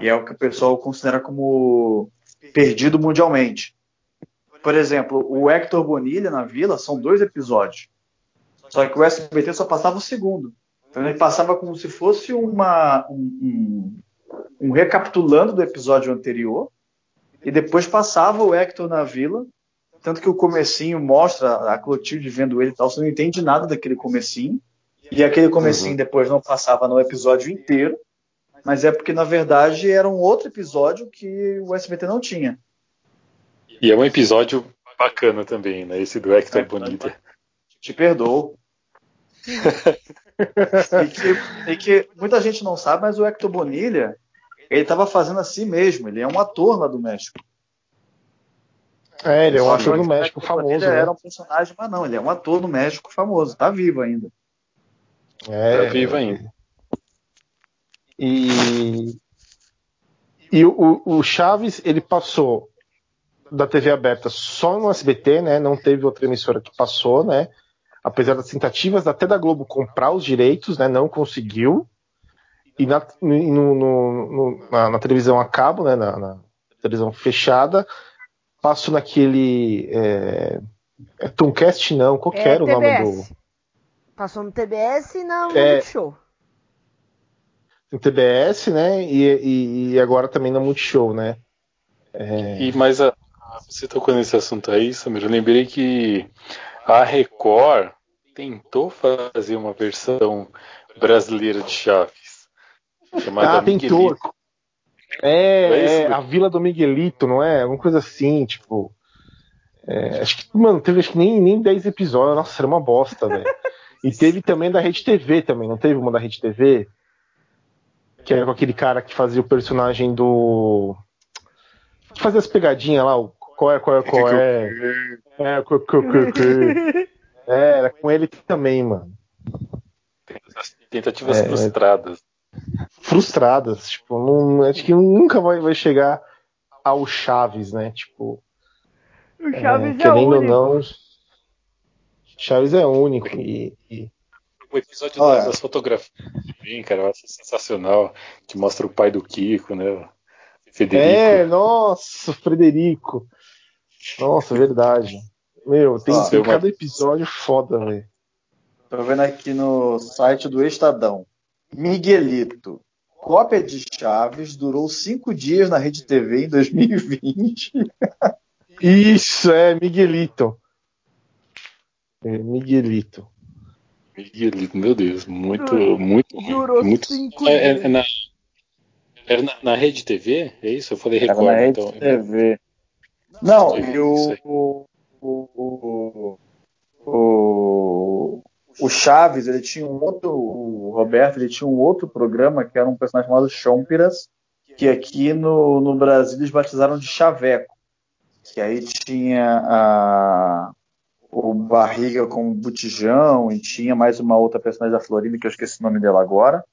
E é o que o pessoal considera como perdido mundialmente. Por exemplo, o Hector Bonilha na Vila são dois episódios. Só que o SBT só passava o segundo. Então ele passava como se fosse uma, um, um, um recapitulando do episódio anterior e depois passava o Hector na Vila tanto que o comecinho mostra a Clotilde vendo ele e tal, você não entende nada daquele comecinho. E aquele comecinho uhum. depois não passava no episódio inteiro, mas é porque na verdade era um outro episódio que o SBT não tinha. E é um episódio bacana também, né? Esse do Hector é, Bonita. Te perdoo. e, que, e, que, muita gente não sabe, mas o Hector Bonilha ele estava fazendo assim mesmo. Ele é um ator lá do México. É, ele é um ator do México famoso. Ele né? era um personagem, mas não, ele é um ator do México famoso. Tá vivo ainda. É, tá vivo ainda. E, e o, o Chaves, ele passou da TV aberta só no SBT, né? Não teve outra emissora que passou, né? Apesar das tentativas até da Globo comprar os direitos, né? Não conseguiu. E na, no, no, na, na televisão a cabo, né? Na, na, televisão fechada, passou naquele. É, é Tomcast não, qual é, era o nome do. Passou no TBS e na é, Multishow. No TBS, né? E, e, agora também na Multishow, né? É... E, mas a, você tocou nesse assunto aí, Samir, eu lembrei que a Record tentou fazer uma versão brasileira de Chaves. Chamada ah, tentou. É, é, é, a Vila do Miguelito, não é? Uma coisa assim, tipo. É, acho que, mano, teve acho que nem, nem 10 episódios. Nossa, era uma bosta, velho. E teve também da Rede TV também, não teve uma da Rede TV? Que era com aquele cara que fazia o personagem do. Que fazia as pegadinhas lá, o qual é, qual é, qual é? É, é era com ele também, mano. Tentativas é, frustradas. Frustradas, tipo, não, acho que nunca vai, vai chegar ao Chaves, né? Tipo. O Chaves é, é querendo único. ou não. Chaves é único e, e... O episódio Olha. das fotografias também, cara, eu acho sensacional. Que mostra o pai do Kiko, né? Federico. É, nossa, Frederico. Nossa, verdade. Meu, tem, ah, tem cada uma... episódio foda, velho. Tô vendo aqui no site do Estadão. Miguelito. Cópia de Chaves durou cinco dias na Rede TV em 2020. Isso, é Miguelito. É, Miguelito. Miguelito, meu Deus, muito, durou, muito Durou muito, cinco é, é, na, era na, na, Rede TV? É isso? Eu falei Record. Era na Rede então. TV. Não, e o, o, o, o, Chaves, ele tinha um outro, o Roberto, ele tinha um outro programa que era um personagem chamado Chompiras, que aqui no, no Brasil eles batizaram de Chaveco. Que aí tinha a, o Barriga com Botijão e tinha mais uma outra personagem da Florinda, que eu esqueci o nome dela agora.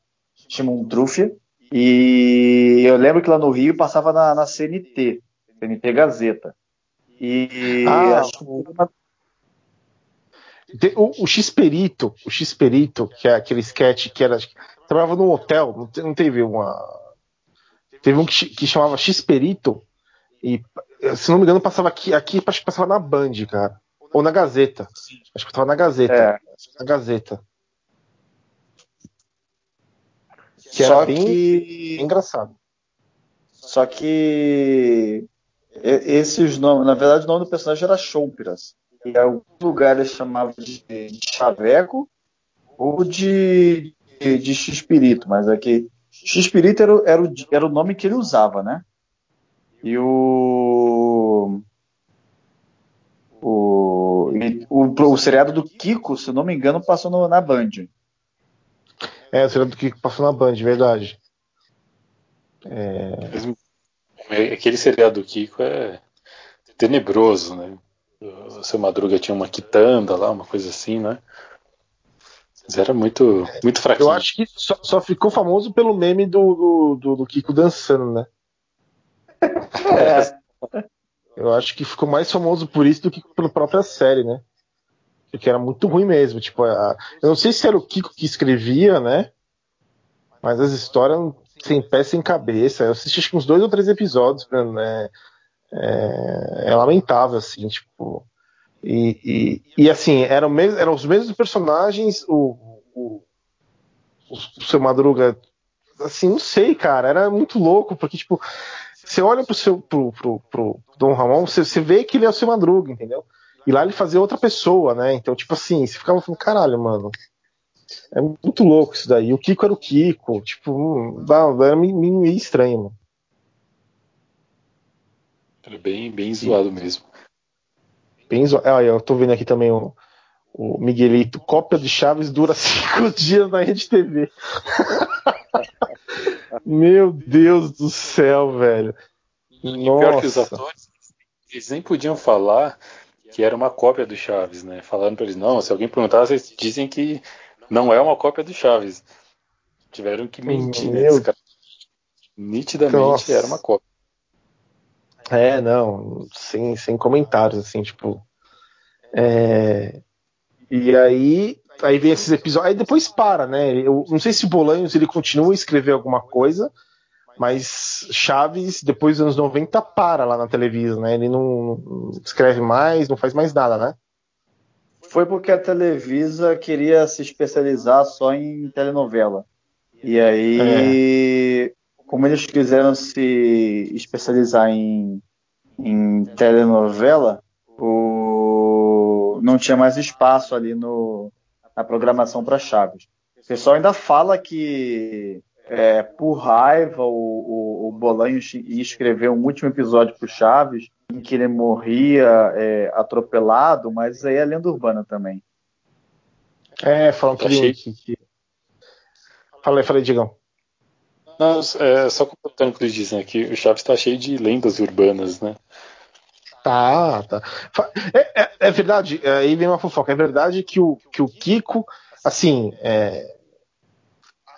Tinha um Trúfia. E eu lembro que lá no Rio passava na, na CNT, CNT Gazeta. E Ah, acho que o, o, X-Perito, o X-Perito, que é aquele sketch que era. Trabalhava num hotel, não, te- não teve uma. Teve um que, que chamava X-Perito, e se não me engano passava aqui, aqui acho que passava na Band, cara. Ou na Gazeta. Acho que passava na Gazeta. É. Na Gazeta. Que só era bem, que bem engraçado. Só que esses nomes, na verdade, o nome do personagem era Choupras. E em alguns lugares chamavam de, de Chaveco ou de, de, de X-Pirito, mas aqui X-Pirito era, o- era, o, era o nome que ele usava, né? E o. O, e o, o seriado do Kiko, se não me engano, passou no- na Band. É, o seriado do que passou na Band, verdade. É, Aquele seriado do Kiko é tenebroso, né? O seu Madruga tinha uma quitanda lá, uma coisa assim, né? Mas era muito, muito fraquinho. Eu acho que só, só ficou famoso pelo meme do, do, do- do Kiko dançando, né? É, Eu acho que ficou mais famoso por isso do que pela própria série, né? Porque era muito ruim mesmo. Tipo, a- eu não sei se era o Kiko que escrevia, né? Mas as histórias sem pé, sem cabeça. Eu assisti acho uns dois ou três episódios, né? É, é lamentável, assim, tipo. E, e, e, assim, eram, mes- eram os mesmos personagens, o, o, o, o seu Madruga. Assim, não sei, cara, era muito louco, porque, tipo, você olha pro seu pro, pro, pro Dom Ramon, você, você vê que ele é o seu Madruga, entendeu? E lá ele fazia outra pessoa, né? Então, tipo assim, você ficava falando, caralho, mano. É muito louco isso daí. O Kiko era o Kiko, tipo, hum, era meio, meio estranho, mano. Era bem, bem zoado mesmo. Bem zo- Ah, eu tô vendo aqui também o, o Miguelito. Cópia de Chaves dura cinco dias na Rede TV. Meu Deus do céu, velho. Pior que os Nossa. atores, eles nem podiam falar que era uma cópia do Chaves, né? Falando pra eles, não, se alguém perguntar, vocês dizem que não é uma cópia do Chaves. Tiveram que mentir, né? Meu Esse cara- Nitidamente Nossa. era uma cópia. É, não, sem, sem comentários, assim, tipo. É, E aí, aí vem esses episódios. Aí depois para, né? Eu não sei se o Bolanhos ele continua a escrever alguma coisa, mas Chaves, depois dos anos 90, para lá na televisão, né? Ele não, não escreve mais, não faz mais nada, né? Foi porque a Televisa queria se especializar só em telenovela. E aí, como eles quiseram se especializar em, em telenovela, o... não tinha mais espaço ali no, na programação para Chaves. O pessoal ainda fala que, é, por raiva, o, o, o Bolanhos ia escrever um último episódio para Chaves, em que ele morria é, atropelado, mas aí é lenda urbana também. É, falam que, Achei- que, que... Falei, falei, Digão. Não, é, só completando o que eles dizem aqui, o Chaves está cheio de lendas urbanas, né? Tá, tá. É, é- é verdade, é, aí vem uma fofoca. É verdade que o, que o Kiko, assim, é,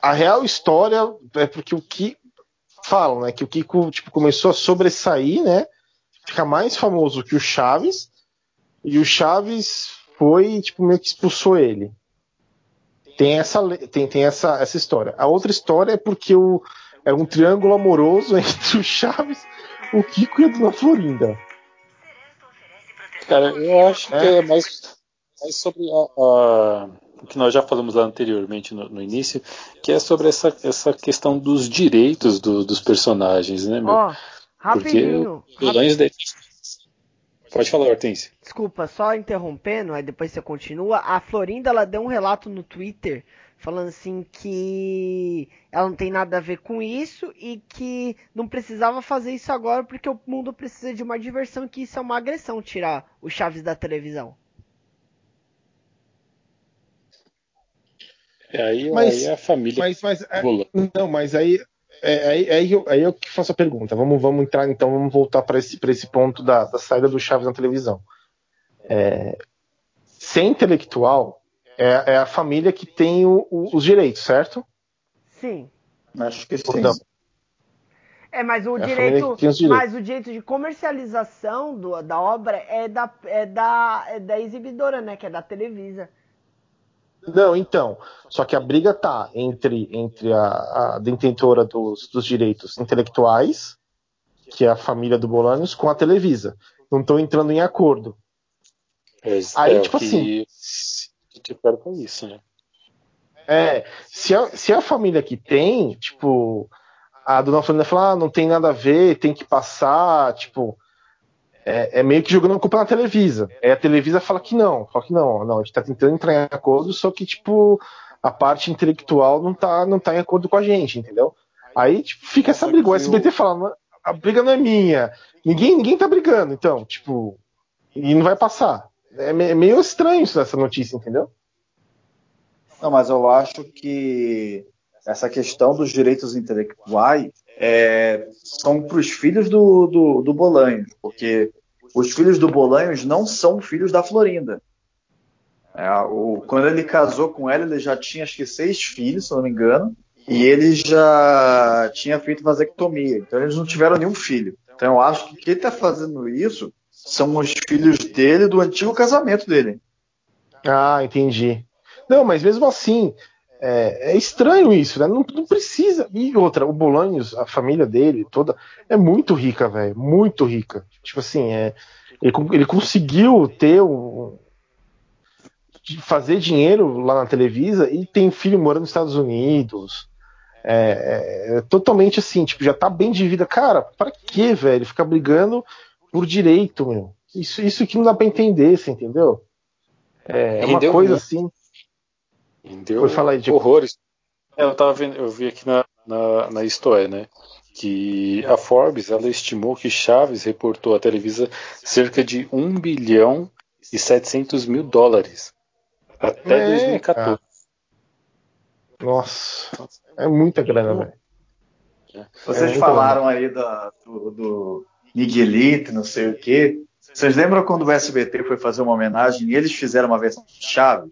a real história é porque o Kiko. Falam, né? Que o Kiko tipo, começou a sobressair, né? Ficar mais famoso que o Chaves. E o Chaves foi, tipo, meio que expulsou ele. Tem essa, tem, tem essa, essa história. A outra história é porque o, é um triângulo amoroso entre o Chaves, o Kiko e a Dona Florinda. Cara, eu acho que é mais, mais sobre a, a- que nós já falamos lá anteriormente no, no início, que é sobre essa, essa questão dos direitos do- dos personagens, né, meu? Ó, rapidinho. Porque da- Pode falar, Hortense. Desculpa, só interrompendo, aí depois você continua. A Florinda ela deu um relato no Twitter falando assim que ela não tem nada a ver com isso e que não precisava fazer isso agora porque o mundo precisa de uma diversão que isso é uma agressão tirar o Chaves da televisão. É, aí, Mas- aí a família Mas, mas, é, não, mas aí, é, aí, aí, eu, aí eu que faço a pergunta. Vamos, vamos entrar então, vamos voltar para esse, pra esse ponto da, da saída do Chaves na televisão. É, ser intelectual é, é a família que tem o- o- os direitos, certo? Sim. Acho que sim. Não? É, mas o É direito, mas o direito de comercialização do- da obra é da, é, da, é da exibidora, né? Que é da Televisa. Não, então. Só que a briga tá entre, entre a, a detentora dos, dos direitos intelectuais, que é a família do Bolanos, com a Televisa. Não estão entrando em acordo. É, Aí, é, tipo que assim, tiveram com isso, né? É, se a, se a família que tem, tipo, a dona Florinda fala, ah, não tem nada a ver, tem que passar, tipo, é, é meio que jogando a culpa na Televisa. Aí a Televisa fala que não, fala que não, não, a gente tá tentando entrar em acordo, só que, tipo, a parte intelectual não tá, não tá em acordo com a gente, entendeu? Aí, tipo, fica essa briga. O SBT fala, a briga não é minha. Ninguém, ninguém tá brigando, então, tipo, e não vai passar. É é meio estranho isso, essa notícia, entendeu? Não, mas eu acho que essa questão dos direitos intelectuais é, são para os filhos do, do, do porque os filhos do Bolanhos não são filhos da Florinda. É, o- quando ele casou com ela, ele já tinha acho que seis filhos, se não me engano, e ele já tinha feito vasectomia, então eles não tiveram nenhum filho. Então eu acho que quem está fazendo isso são os filhos dele do antigo casamento dele. Ah, entendi. Não, mas mesmo assim, é, é estranho isso, né? Não, não precisa. E outra, o Bolanhos, a família dele toda, é muito rica, velho. Muito rica. Tipo assim, é, ele, ele conseguiu ter um. fazer dinheiro lá na Televisa e tem filho morando nos Estados Unidos. É, é, é totalmente assim, tipo, já tá bem de vida. Cara, pra que, velho? Ficar brigando por direito, meu. Isso, isso que não dá pra entender, você entendeu? É, é uma coisa assim. Deu Foi falar aí, Diego. horrores. É, eu tava vendo, eu vi aqui na, na, na Isto É, né? Que a Forbes ela estimou que Chaves reportou à Televisa cerca de 1 bilhão e 700 mil dólares até É, 2014. Nossa, é muita grana, velho. Vocês É, falaram aí da- do, do Miguelito, não sei o quê. Vocês lembram quando o SBT foi fazer uma homenagem e eles fizeram uma versão de chave?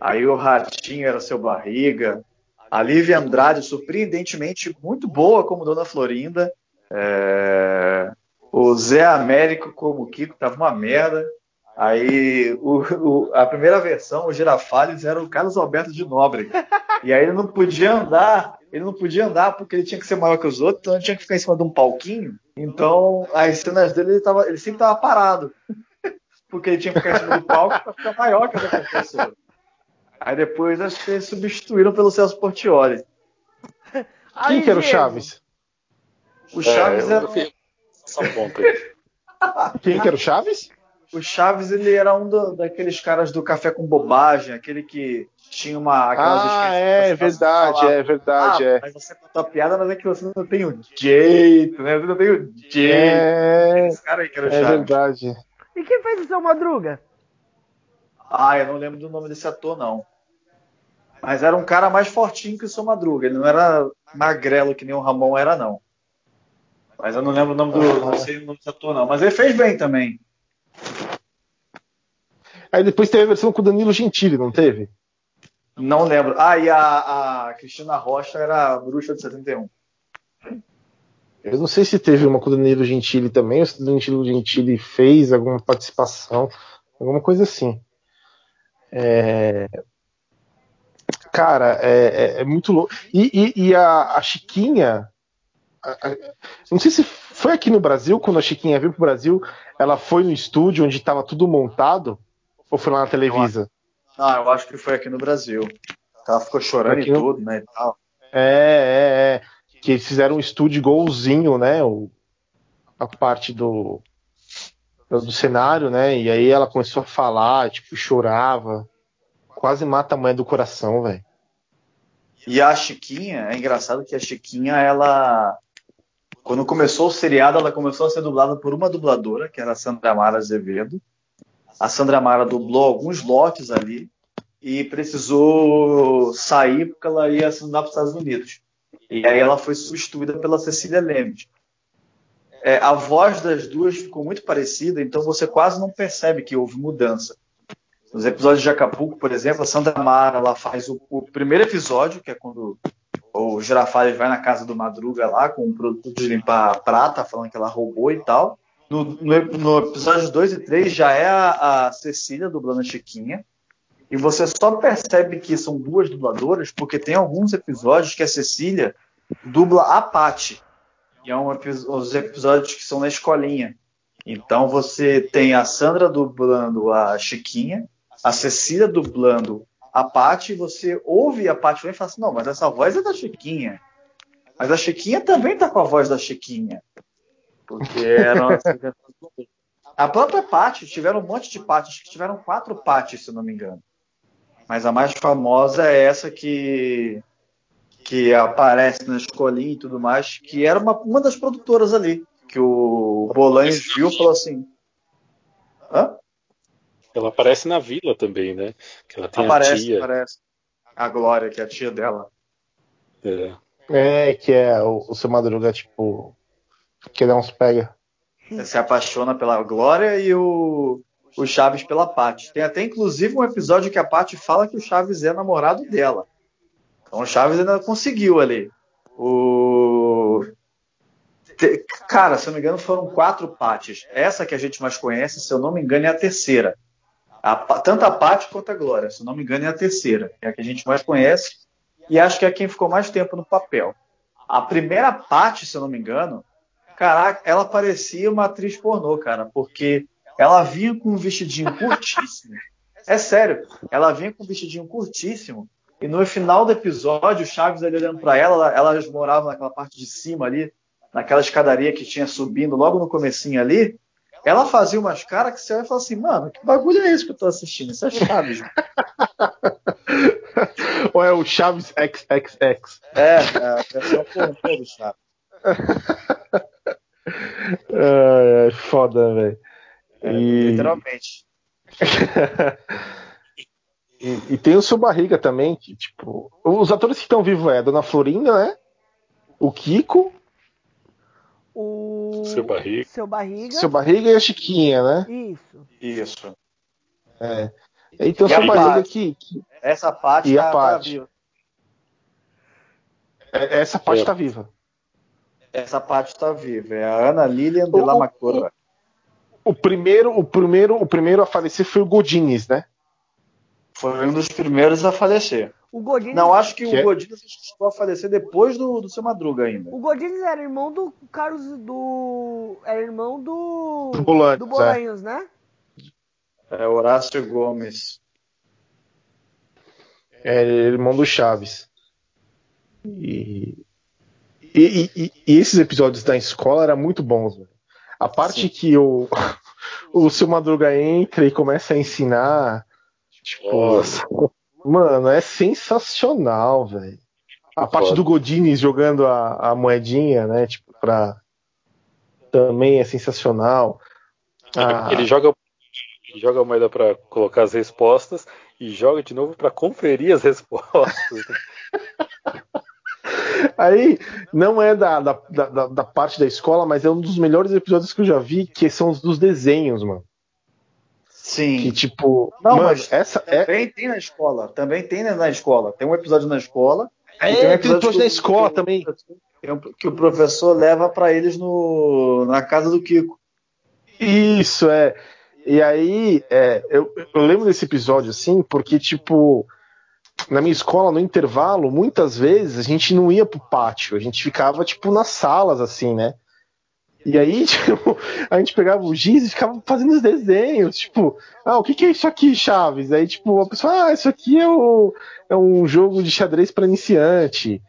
Aí o Ratinho era seu barriga. A Lívia Andrade, surpreendentemente muito boa como Dona Florinda. É, O Zé Américo como Kiko tava uma merda. Aí o- o- a primeira versão, o Girafales, era o Carlos Alberto de Nóbrega. E aí ele não podia andar, ele não podia andar porque ele tinha que ser maior que os outros, então ele tinha que ficar em cima de um palquinho. Então, as cenas dele, ele, tava, ele sempre estava parado. Porque ele tinha que ficar em cima do palco para ficar maior que as outras pessoas. Aí depois acho que eles substituíram pelo Celso Portioli. Quem que era o Chaves? O Chaves É, era. aí. Quem que era o Chaves? O Chaves ele era um do- daqueles caras do café com bobagem, aquele que tinha uma. aquelas Ah, é verdade, é verdade, ah, é. Mas você contou a piada, mas é que você não tem o jeito, né? Você não tem o jeito. É, Esse cara aí que era o é Chaves. verdade. E quem fez o seu Madruga? Ah, eu não lembro do nome desse ator, não. Mas era um cara mais fortinho que o seu Madruga. Ele não era magrelo que nem o Ramon era, não. Mas eu não lembro o nome do. Não sei o nome desse ator, não. Mas ele fez bem também. Aí depois teve a versão com o Danilo Gentili, não teve? Não lembro. Ah, e a, a Cristina Rocha era a bruxa de 71. Eu não sei se teve uma com o Danilo Gentili também, ou se o Danilo Gentili fez alguma participação, alguma coisa assim. É, Cara, é, é- é muito louco. E, e- e a, a Chiquinha. a- a- Não sei se foi aqui no Brasil, quando a Chiquinha veio pro Brasil, ela foi no estúdio onde estava tudo montado, ou foi lá na Televisa? Ah, eu acho que foi aqui no Brasil. Ela ficou chorando e no- tudo, né? E tal. É, é, é. Que eles fizeram um estúdio igualzinho, né? O, a parte do, do cenário, né? E aí ela começou a falar, tipo, chorava. Quase mata a mãe do coração, velho. E a Chiquinha, é engraçado que a Chiquinha, ela. Quando começou o seriado, ela começou a ser dublada por uma dubladora, que era a Sandra Mara Azevedo. A Sandra Mara dublou alguns lotes ali e precisou sair porque ela ia se mudar para os Estados Unidos. E aí ela foi substituída pela Cecília Lemes. É, a voz das duas ficou muito parecida, então você quase não percebe que houve mudança. Nos episódios de Acapulco, por exemplo, a Sandra Mara ela faz o, o primeiro episódio, que é quando o Girafales vai na casa do Madruga lá com um produto de limpar prata, falando que ela roubou e tal. No, no, no episódio 2 e 3 já é a, a Cecília dublando a Chiquinha. E você só percebe que são duas dubladoras porque tem alguns episódios que a Cecília dubla a Paty. E é um, os episódios que são na escolinha. Então você tem a Sandra dublando a Chiquinha, a Cecília dublando a Paty, você ouve a Paty e fala assim, não, mas essa voz é da Chiquinha. Mas a Chiquinha também tá com a voz da Chiquinha. Porque eram A própria Paty, tiveram um monte de Paty, que tiveram quatro Paty, se não me engano. Mas a mais famosa é essa que que aparece na escolinha e tudo mais, que era uma, uma das produtoras ali, que o Bolanes viu e falou assim. Hã? Ela aparece na vila também, né? Que ela tem aparece, a tia. Aparece. A Glória, que é a tia dela. É. É, que é o, o seu Madruga, tipo, que dá uns pega. Você se apaixona pela Glória e o, o Chaves pela Paty. Tem até inclusive um episódio que a Paty fala que o Chaves é namorado dela. Então o Chaves ainda conseguiu ali. O... Cara, se eu não me engano, foram quatro Pates. Essa que a gente mais conhece, se eu não me engano, é a terceira. A, tanto a Paty quanto a Glória, se eu não me engano, é a terceira. É a que a gente mais conhece. E acho que é quem ficou mais tempo no papel. A primeira Paty, se eu não me engano, caraca, ela parecia uma atriz pornô, cara, porque ela vinha com um vestidinho curtíssimo. É sério, ela vinha com um vestidinho curtíssimo e no final do episódio, o Chaves ali olhando para ela, elas moravam naquela parte de cima ali, naquela escadaria que tinha subindo logo no comecinho ali. Ela fazia umas caras que você vai falar assim, mano, que bagulho é esse que eu tô assistindo? Isso é Chaves. Ou é o Chaves XXX? É, é a versão pornô do Chaves. é, é foda, velho. É, e... Literalmente. E, e, tem o seu barriga também, que, tipo, os atores que estão vivos é a Dona Florinda, né? O Kiko. O. Seu barriga. Seu barriga. Seu barriga e a Chiquinha, né? Isso. Isso. É. E tem o seu barriga que, que, Essa parte e tá, a tá parte. viva. É, essa parte É. tá viva. Essa parte tá viva. É a Ana Lilian de O- Lamacora. O primeiro, o primeiro, o primeiro a falecer foi o Godines, né? Foi um dos primeiros a falecer. O Godinez, Não, acho que, Que é- o Godinez chegou a falecer depois do, do seu Madruga ainda. o Godinez era irmão do Carlos do. Era irmão do. Do Bolanhos, do Bolanhos, né? É Horácio Gomes. É irmão do Chaves. E, e, e- e esses episódios da escola eram muito bons, velho. A parte Sim. que o, o seu Madruga entra e começa a ensinar. Tipo, Nossa. mano, é sensacional, velho. A parte do Godines jogando a, a moedinha, né? Tipo, pra. Também é sensacional. Ah, Ele joga, ele joga a moeda para colocar as respostas e joga de novo para conferir as respostas. Aí, não é da, da, da, da parte da escola, mas é um dos melhores episódios que eu já vi, que são os dos desenhos, mano. Sim. Que tipo. Não, mano, mas essa é. Também tem na escola. Também tem na escola. Tem um episódio na escola. É, tem um episódio que o- escola que também. Que o professor leva pra eles no, na casa do Kiko. Isso, é. E aí, é, eu, eu lembro desse episódio assim, porque, tipo, na minha escola, no intervalo, muitas vezes a gente não ia pro pátio, a gente ficava, tipo, nas salas, assim, né? E aí, tipo, a gente pegava o giz e ficava fazendo os desenhos, tipo, ah, o que, que é isso aqui, Chaves? Aí, tipo, a pessoa, ah, isso aqui é, o, é um jogo de xadrez para iniciante.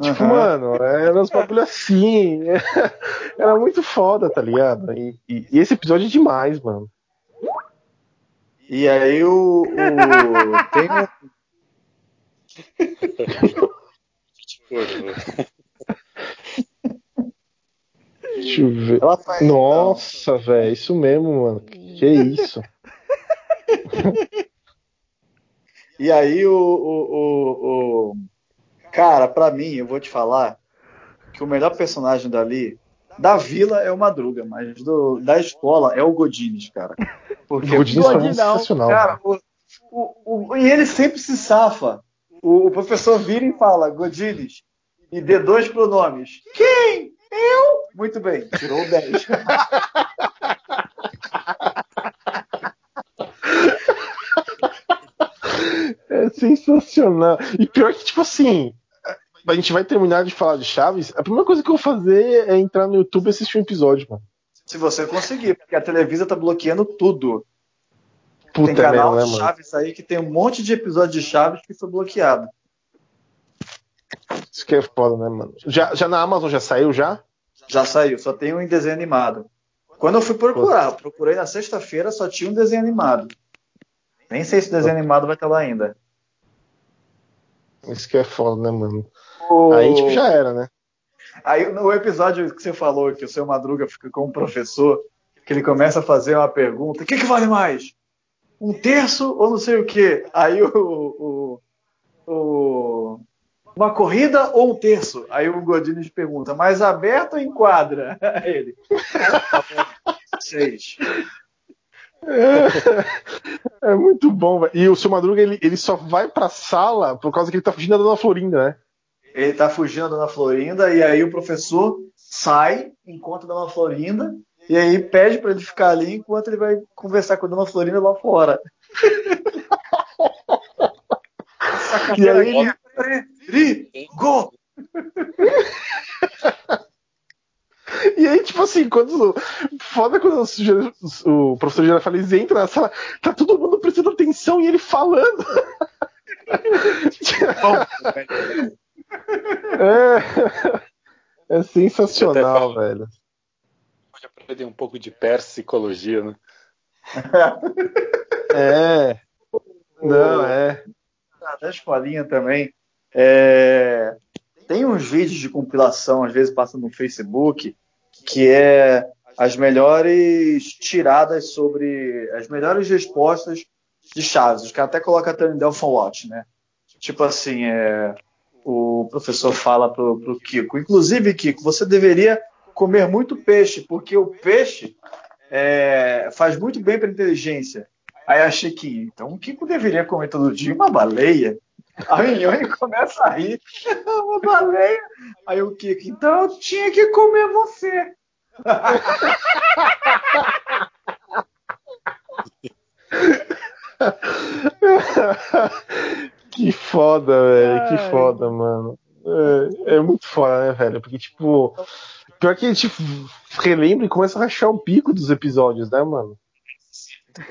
Tipo, Aham. mano, era uns bagulho assim. Era muito foda, tá ligado? E, e- e esse episódio é demais, mano. E aí o. o- tem um, Deixa eu ver. ela faz- Nossa, velho, isso mesmo, mano. Que isso? E aí o, o, o, o- Cara, pra mim, eu vou te falar que o melhor personagem dali, da vila é o Madruga, mas do, da escola é o Godines, cara. Porque O Godinez foi sensacional. Cara, o, o, o- e ele sempre se safa. O, o professor vira e fala, Godines, e dê dois pronomes. Quem? Muito bem, tirou 10. É sensacional. E pior que, tipo assim, a gente vai terminar de falar de Chaves, a primeira coisa que eu vou fazer é entrar no YouTube e assistir um episódio, mano. Se você conseguir, porque a Televisa tá bloqueando tudo. Puta tem canal merda, né? Chaves aí que tem um monte de episódio de Chaves que foi bloqueado. Isso que é foda, né, mano? Já, já na Amazon já saiu já? Já saiu, só tem um em desenho animado. Quando eu fui procurar, procurei na sexta-feira, só tinha um desenho animado. Nem sei se o desenho animado vai estar lá ainda. Isso que é foda, né, mano? O- Aí, tipo, já era, né? Aí no episódio que você falou que o seu Madruga fica com um professor, que ele começa a fazer uma pergunta: o que, que vale mais? Um terço ou não sei o quê? Aí o, o, o- uma corrida ou um terço? Aí o Godines pergunta: mais aberto ou em quadra? Ele: seis. É, é muito bom. E o seu Madruga, ele, ele só vai pra sala por causa que ele tá fugindo da Dona Florinda, né? Ele tá fugindo da Dona Florinda e aí o professor sai, encontra a Dona Florinda e aí pede para ele ficar ali enquanto ele vai conversar com a Dona Florinda lá fora. E aí ele, Rodrigo! E aí, tipo assim, quando. Foda quando o, o professor Girafales entra na sala, tá todo mundo prestando atenção e ele falando. é, é sensacional, velho. Pode aprender um pouco de persicologia, né? É. Não, é. Da escolinha também. É, Tem uns vídeos de compilação, às vezes passa no Facebook, que é as melhores tiradas sobre. as melhores respostas de Chaves. Os caras até colocam até no Delphine Watch, né? Tipo assim, é, o professor fala pro, pro Kiko, inclusive, Kiko, você deveria comer muito peixe, porque o peixe é, faz muito bem para inteligência. Aí a Chiquinha, então o Kiko deveria comer todo dia uma baleia. A Minhone começa a rir, uma baleia. Aí o Kiko, então eu tinha que comer você. que foda, velho. Que foda, mano. É, é muito foda, né, velho? Porque, tipo. Pior que a gente relembra e começa a rachar o pico dos episódios, né, mano?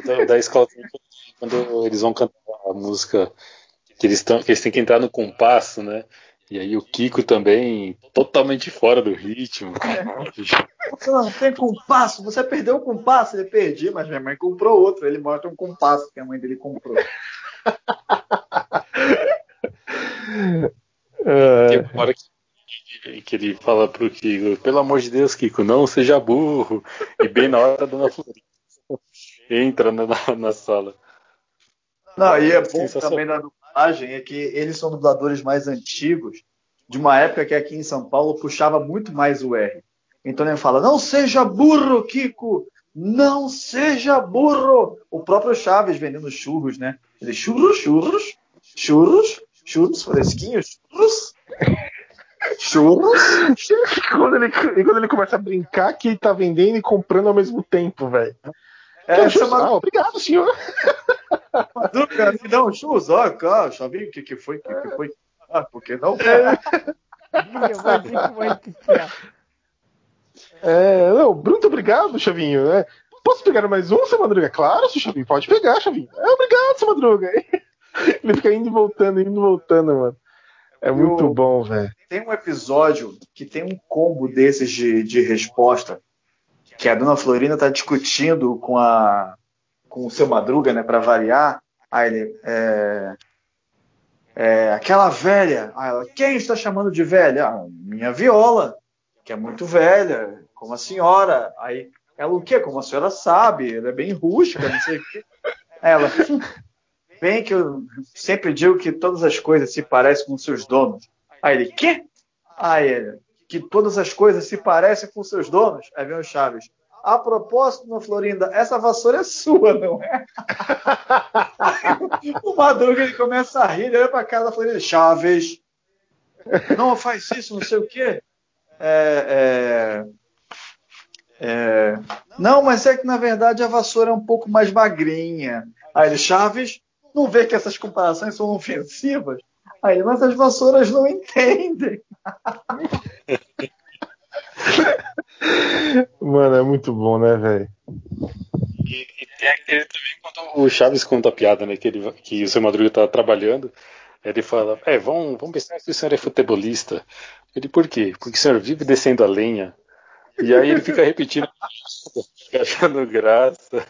Da, da escola quando eles vão cantar a música que eles, tão, que eles têm que entrar no compasso, né? E aí o Kiko também totalmente fora do ritmo. Você não tem compasso, você perdeu o compasso. Ele perdi, mas minha mãe comprou outro. Ele mostra um compasso que a mãe dele comprou. É, Tem uma hora que, que ele fala pro Kiko, pelo amor de Deus, Kiko, não seja burro. E bem na hora a dona Florinda entra na, na, na sala. Não, e é bom também na dublagem é que eles são dubladores mais antigos, de uma época que aqui em São Paulo puxava muito mais o R. Então ele fala: Não seja burro, Kiko! Não seja burro! O próprio Chaves vendendo churros, né? Ele churros, churros, churros, churros fresquinhos, churros, churros. E quando, ele, e quando ele começa a brincar que ele tá vendendo e comprando ao mesmo tempo, velho. É, Ah, chama obrigado, senhor. Madruga, me dá um churros, ó, cara, Chavinho, o que, que foi? O que, que foi? Ah, por que não? É que é. É, não, muito obrigado, Chavinho. É, posso pegar mais um, seu Madruga? Claro, seu Chavinho, pode pegar, Chavinho. É, obrigado, seu Madruga. Ele fica indo e voltando, indo e voltando, mano. É muito Eu- bom, velho. Tem um episódio que tem um combo desses de, de resposta, que a dona Florinda tá discutindo com a com o seu Madruga, né, para variar. Aí ele, é, é, aquela velha. Aí ela, quem está chamando de velha? "Ah, minha viola, que é muito velha, como a senhora. Aí ela, o quê? Como a senhora sabe, ela é bem rústica, não sei o quê. Ela, bem que eu sempre digo que todas as coisas se parecem com seus donos. Aí ele, quê? Aí ele, que todas as coisas se parecem com seus donos. Aí vem o Chaves. A propósito, dona Florinda, essa vassoura é sua, não é? o Madruga ele começa a rir, ele olha pra cara da Florinda. Chaves, Não, faz isso, não sei o quê. É, é, é, não, mas é que na verdade a vassoura é um pouco mais magrinha. Aí ele, Chaves, não vê que essas comparações são ofensivas? Aí, mas as vassouras não entendem. Mano, é muito bom, né, velho? E, e, tem aquele também quando o Chaves conta a piada, né? Que, ele, que o seu Madruga tá trabalhando. Ele fala, é, vamos, vamos pensar se o senhor é futebolista. Ele, por quê? Porque o senhor vive descendo a lenha. E aí ele fica repetindo, achando graça.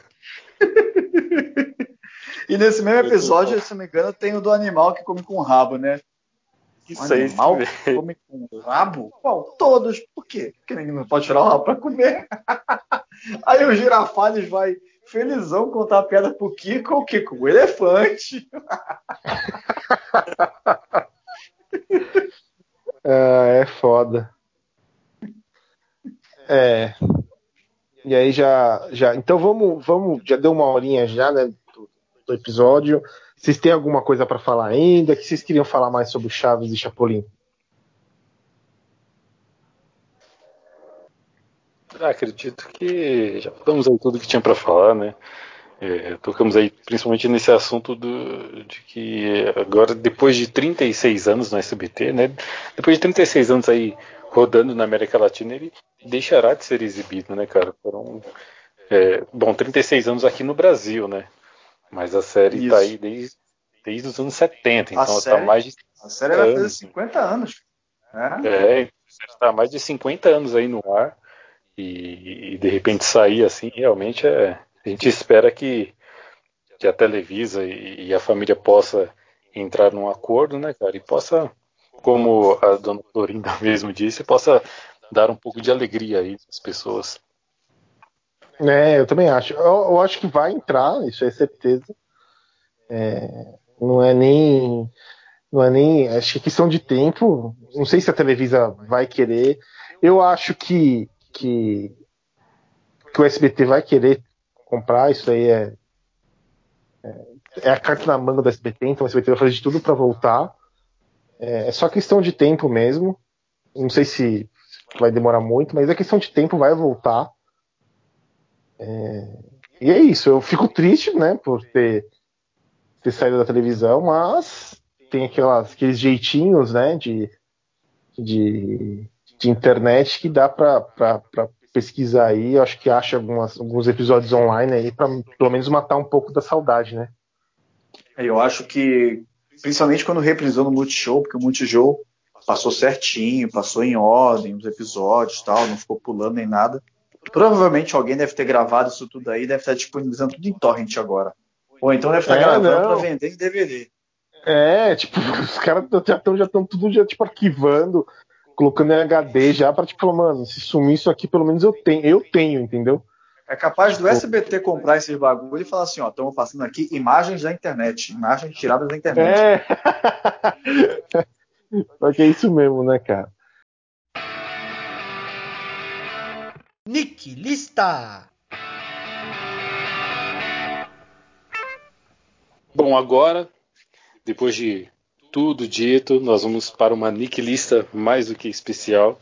E nesse mesmo episódio, se não me engano, tem o do animal que come com rabo, né? Isso um animal que come com rabo? Qual? Todos. Por quê? Porque ninguém não pode tirar o rabo para comer. Aí o Girafales vai felizão contar a piada pro Kiko, o Kiko, o elefante. ah, é foda. É. E aí já, já. Então vamos, vamos. Já deu uma horinha já, né? Do, do episódio. Vocês têm alguma coisa para falar ainda? que vocês queriam falar mais sobre Chaves e Chapolin? Ah, acredito que já falamos aí tudo que tinha para falar, né? É, tocamos aí principalmente nesse assunto do, de que agora, depois de 36 anos no SBT, né? Depois de 36 anos aí rodando na América Latina, ele deixará de ser exibido, né, cara? Foram, é, bom, 36 anos aqui no Brasil, né? Mas a série Isso. tá aí desde, desde os anos 70, então tá série, tá mais de. A série vai fazer 50 anos. É, é está mais de 50 anos aí no ar. E, e, de repente sair assim, realmente é. A gente espera que, que a Televisa e, e a família possa entrar num acordo, né, cara? E possa, como a dona Florinda mesmo disse, possa dar um pouco de alegria aí às pessoas. É, eu também acho. Eu, eu, acho que vai entrar, isso é certeza. É, não é nem. Não é nem. Acho que é questão de tempo. Não sei se a Televisa vai querer. Eu acho que, que, que o SBT vai querer comprar, isso aí é, é, é a carta na manga do SBT, então o SBT vai fazer de tudo para voltar. É, é, só questão de tempo mesmo. Não sei se vai demorar muito, mas é questão de tempo, vai voltar. É, e é isso, eu fico triste, né, por ter, ter saído da televisão, mas tem aquelas, aqueles jeitinhos, né, de, de, de internet que dá para pesquisar aí. Eu acho que acha algumas, alguns episódios online aí para pelo menos matar um pouco da saudade, né? Eu acho que, principalmente quando reprisou no Multishow, porque o Multishow passou certinho, passou em ordem os episódios tal, não ficou pulando nem nada. Provavelmente alguém deve ter gravado isso tudo aí, deve estar disponibilizando tudo em torrent agora. Ou então deve estar é, gravando para vender em DVD. É, tipo, os caras já estão já tudo já, tipo, arquivando, colocando em HD já para tipo, mano, se sumir isso aqui, pelo menos eu tenho, eu tenho, entendeu? É capaz do SBT comprar esses bagulho e falar assim, ó, estamos passando aqui imagens da internet, imagens tiradas da internet. É. Só que é isso mesmo, né, cara? Nick Lista. Bom, agora, depois de tudo dito, nós vamos para uma Nick Lista mais do que especial,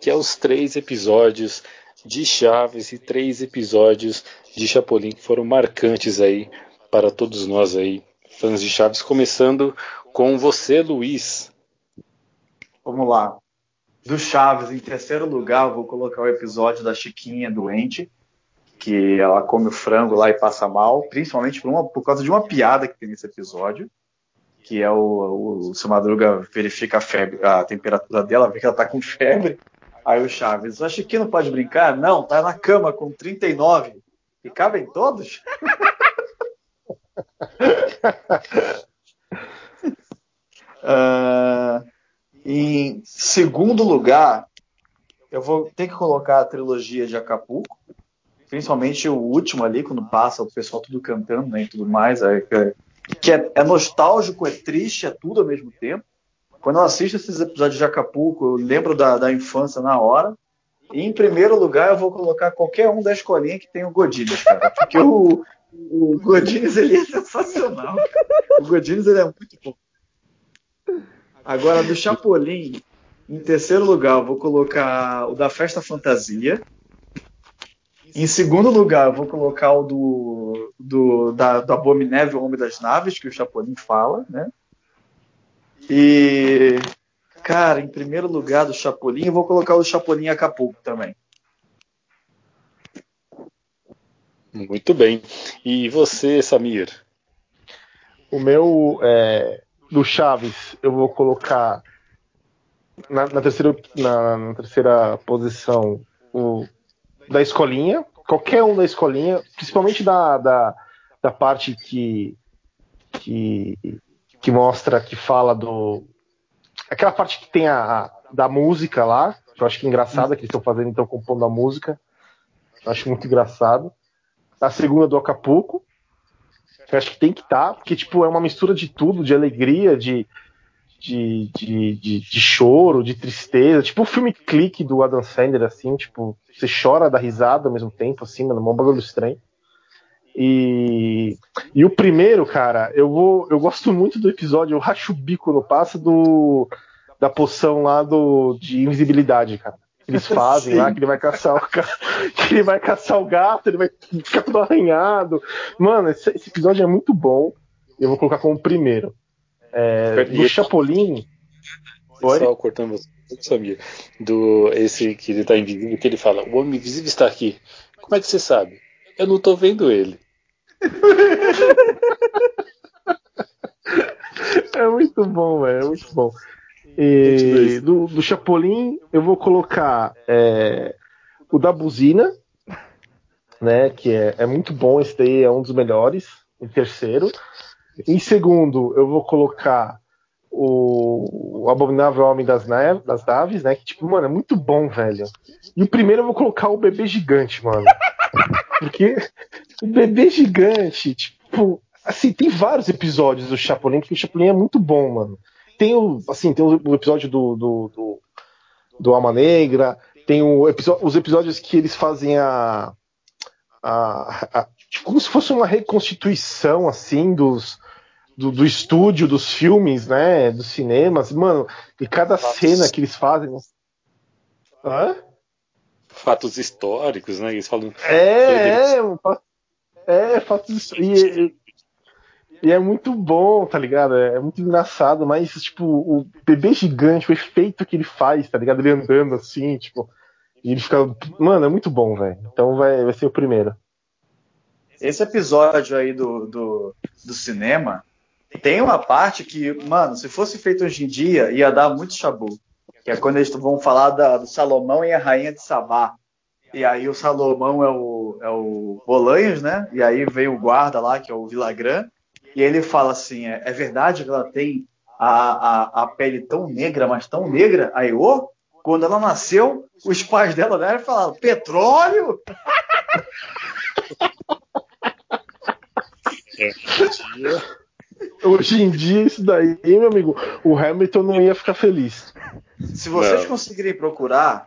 que é os três episódios de Chaves e três episódios de Chapolin que foram marcantes aí para todos nós aí, fãs de Chaves, começando com você, Luiz. Vamos lá. Do Chaves, em terceiro lugar, vou colocar o episódio da Chiquinha doente, que ela come o frango lá e passa mal, principalmente por, uma, por causa de uma piada que tem nesse episódio que é o, o seu Madruga verifica a febre, a temperatura dela, vê que ela tá com febre. Aí o Chaves, acho que não pode brincar? Não, tá na cama com 39. E cabem todos? uh, em segundo lugar, eu vou ter que colocar a trilogia de Acapulco, principalmente o último ali, quando passa o pessoal tudo cantando né, e tudo mais. Aí, que é, é, nostálgico, é triste, é tudo ao mesmo tempo. Quando eu assisto esses episódios de Acapulco, eu lembro da, da infância na hora. E em primeiro lugar, eu vou colocar qualquer um da escolinha que tem o Godines, cara. Porque o, o Godines, ele é sensacional. O Godines, ele é muito bom. Agora, do Chapolin, em terceiro lugar, eu vou colocar o da Festa Fantasia. Em segundo lugar, eu vou colocar o do, do, da, do Abominável Homem das Naves, que o Chapolin fala, né? E, cara, em primeiro lugar do Chapolin, eu vou colocar o Chapolin Acapulco também. Muito bem. E você, Samir? O meu é, do Chaves, eu vou colocar na, na terceira, na, na, terceira posição o da escolinha, qualquer um da escolinha, principalmente da, da, da parte que, que, que mostra, que fala do. Aquela parte que tem a, a da música lá, que eu acho que é engraçada, que eles estão fazendo, então compondo a música. Eu acho muito engraçado. A segunda do Acapulco, eu acho que tem que estar, tá, porque tipo, é uma mistura de tudo, de alegria, de, de, de, de, de, choro, de tristeza. Tipo o filme Clique do Adam Sandler, assim, tipo, você chora da risada ao mesmo tempo, assim, mano, é um bagulho estranho. E, e o primeiro, cara, eu vou. Eu gosto muito do episódio, eu racho o bico no passo do. Da poção lá do, de invisibilidade, cara. Eles fazem Sim. lá, que ele vai caçar o que ele vai caçar o gato, ele vai ficar todo arranhado. Mano, esse, esse episódio é muito bom. Eu vou colocar como primeiro. É, do Chapolin. Oi? Só cortando você, Samir. Do esse que ele tá invisível, que ele fala: O homem invisível está aqui. Como é que você sabe? Eu não tô vendo ele. é muito bom, velho. É muito bom. E do, do Chapolin, eu vou colocar é, o da buzina, né? Que é, é muito bom. Esse daí é um dos melhores. Em terceiro. Em segundo, eu vou colocar o, o Abominável Homem das, Neve, das Naves, né? Que, tipo, mano, é muito bom, velho. E o primeiro eu vou colocar o Bebê Gigante, mano. Porque o Bebê Gigante, tipo, assim, tem vários episódios do Chapolin, porque o Chapolin é muito bom, mano. Tem o, assim, tem o episódio do, do, do, do Alma Negra, tem o os episódios que eles fazem a, a, a tipo, como se fosse uma reconstituição assim dos do, do, estúdio, dos filmes, né, dos cinemas, mano, e cada Fatos. cena que eles fazem. Hã? Fatos históricos, né? Eles falam. É, é, é, fatos históricos. E, e, é muito bom, tá ligado? É, é muito engraçado, mas, tipo, o bebê gigante, o efeito que ele faz, tá ligado? Ele andando assim, tipo. E ele fica. Mano, é muito bom, velho. Então vai, vai ser o primeiro. Esse episódio aí do, do, do cinema tem uma parte que, mano, se fosse feito hoje em dia, ia dar muito chabu. Que é quando eles vão falar da, do Salomão e a rainha de Sabá. E aí o Salomão é o, é o Bolanhos, né? E aí veio o guarda lá, que é o Villagrán. E ele fala assim: é, é verdade que ela tem a, a, a, pele tão negra, mas tão negra? Aí, ô, quando ela nasceu, os pais dela né, falaram: petróleo? É, Hoje em dia, isso daí, meu amigo, o Hamilton não ia ficar feliz. Se vocês não. conseguirem procurar,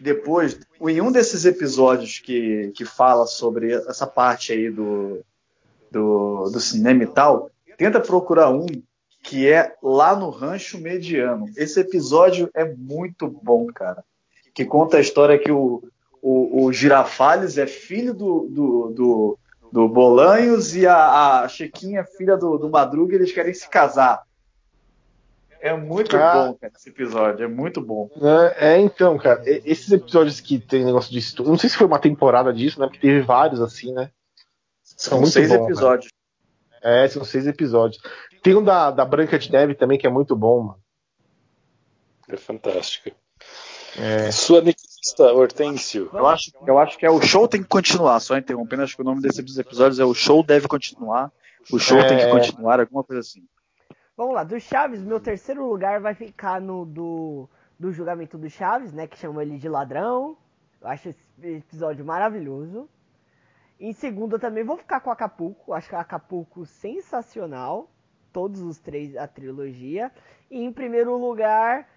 depois, em um desses episódios que, que fala sobre essa parte aí do, do, do cinema e tal, tenta procurar um que é lá no Rancho Mediano. Esse episódio é muito bom, cara. Que conta a história que o, o, o Girafales é filho do, do, do, do Bolanhos e a, a Chiquinha, filha do, do Madruga, eles querem se casar. É muito ah, bom, cara, esse episódio. É muito bom. É, é, então, cara, esses episódios que tem negócio de estudo. Não sei se foi uma temporada disso, né? Porque teve vários assim, né? São, são seis bom, episódios. É, são seis episódios. Tem um da, da Branca de Neve também que é muito bom, mano. É fantástico. É. Sua Niquista, Hortêncio. Eu acho, eu acho que é o show tem que continuar, só interrompendo, acho que o nome desses episódios é o show deve continuar, o show é... tem que continuar, alguma coisa assim. Vamos lá, do Chaves, meu terceiro lugar vai ficar no do, do julgamento do Chaves, né? Que chamam ele de ladrão. Eu acho esse episódio maravilhoso. Em segundo, eu também vou ficar com Acapulco. Acho que Acapulco sensacional. Todos os três, a trilogia. E em primeiro lugar,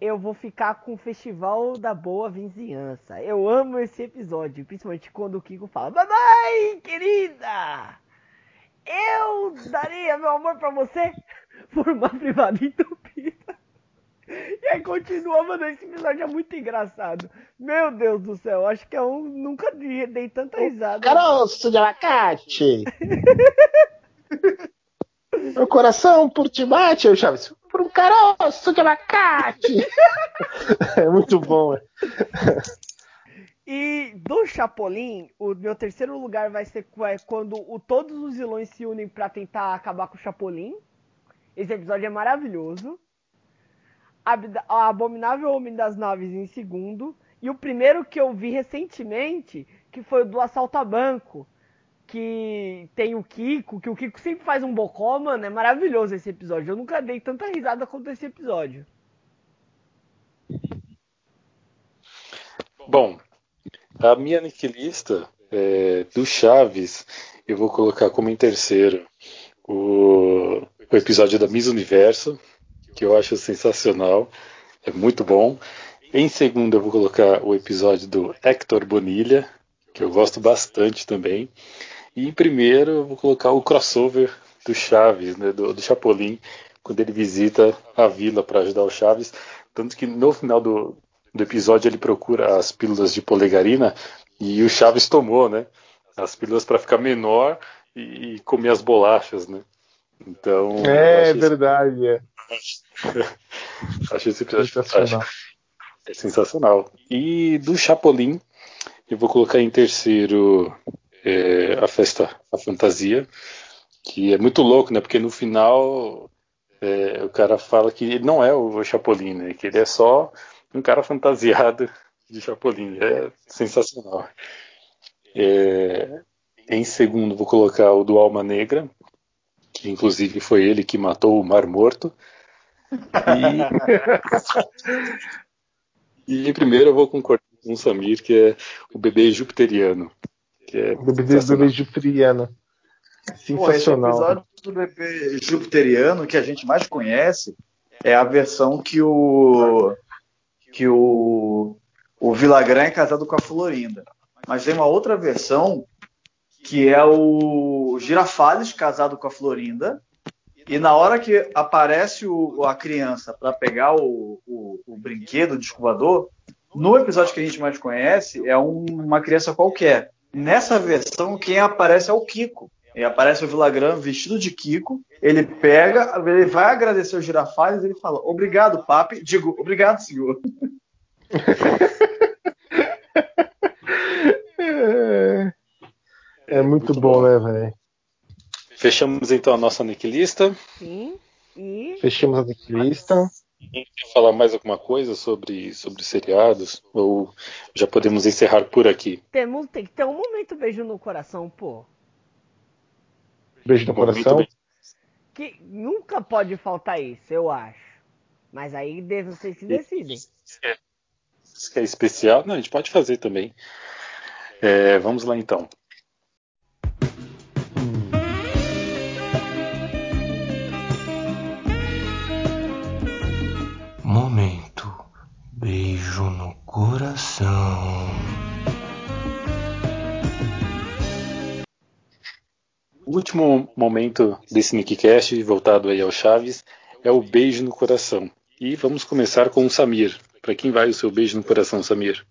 eu vou ficar com o Festival da Boa Vizinhança. Eu amo esse episódio, principalmente quando o Kiko fala: Mamãe, querida, eu daria meu amor pra você. por uma privada entupida. E aí continua, mano, esse episódio é muito engraçado. Meu Deus do céu, acho que eu nunca dei tanta risada. Caroço de abacate! Meu coração por te bate, eu Chaves. Por um caroço de abacate! é muito bom, é. E do Chapolin, o meu terceiro lugar vai ser quando o, todos os vilões se unem para tentar acabar com o Chapolin. Esse episódio é maravilhoso. A Abominável Homem das Naves em segundo. E o primeiro que eu vi recentemente, que foi o do Assalto a Banco. Que tem o Kiko, que o Kiko sempre faz um bocó, mano. É maravilhoso esse episódio. Eu nunca dei tanta risada quanto esse episódio. Bom, a minha niquilista é, do Chaves, eu vou colocar como em terceiro o, o episódio da Miss Universo, que eu acho sensacional, é muito bom. Em segundo, eu vou colocar o episódio do Hector Bonilha, que eu gosto bastante também. E em primeiro, eu vou colocar o crossover do Chaves, né, do, do Chapolin, quando ele visita a vila para ajudar o Chaves. Tanto que no final do, do episódio ele procura as pílulas de polegarina e o Chaves tomou, né? As pílulas para ficar menor e, e, comer as bolachas, né? Então. É verdade. É. Acho esse episódio sensacional. É sensacional. E do Chapolin, eu vou colocar em terceiro é, a festa, a fantasia, que é muito louco, né? Porque no final é, o cara fala que ele não é o Chapolin, né? Que ele é só um cara fantasiado de Chapolin. É sensacional. É, em segundo, vou colocar o do Alma Negra, que inclusive foi ele que matou o Mar Morto. E, e primeiro eu vou concordar com o Samir, que é o bebê jupiteriano. Que é o bebê, bebê jupiteriano. Sensacional. Pô, esse episódio do bebê jupiteriano que a gente mais conhece é a versão que o que o, o Villagrán é casado com a Florinda. Mas tem uma outra versão que é o Girafales casado com a Florinda. E na hora que aparece o, a criança para pegar o, o, o, brinquedo de escovador, no episódio que a gente mais conhece, é um, uma criança qualquer. Nessa versão, quem aparece é o Kiko. E aparece o Villagrán vestido de Kiko. Ele pega, ele vai agradecer o Girafales e ele fala: Obrigado, papi. Digo, obrigado, senhor. é, é muito bom, né, velho? Fechamos então a nossa Niquilista. Sim. E... Fechamos a Niquilista. Quer falar mais alguma coisa sobre, sobre seriados? Ou já podemos encerrar por aqui? Temos, tem que ter um momento beijo no coração, pô. Beijo no coração? Que nunca pode faltar isso, eu acho. Mas aí vocês se decidem. Isso que é especial? Não, a gente pode fazer também. É, vamos lá então. Beijo no coração. O último momento desse Nickcast, voltado aí ao Chaves, é o beijo no coração. E vamos começar com o Samir. Para quem vai o seu beijo no coração, Samir?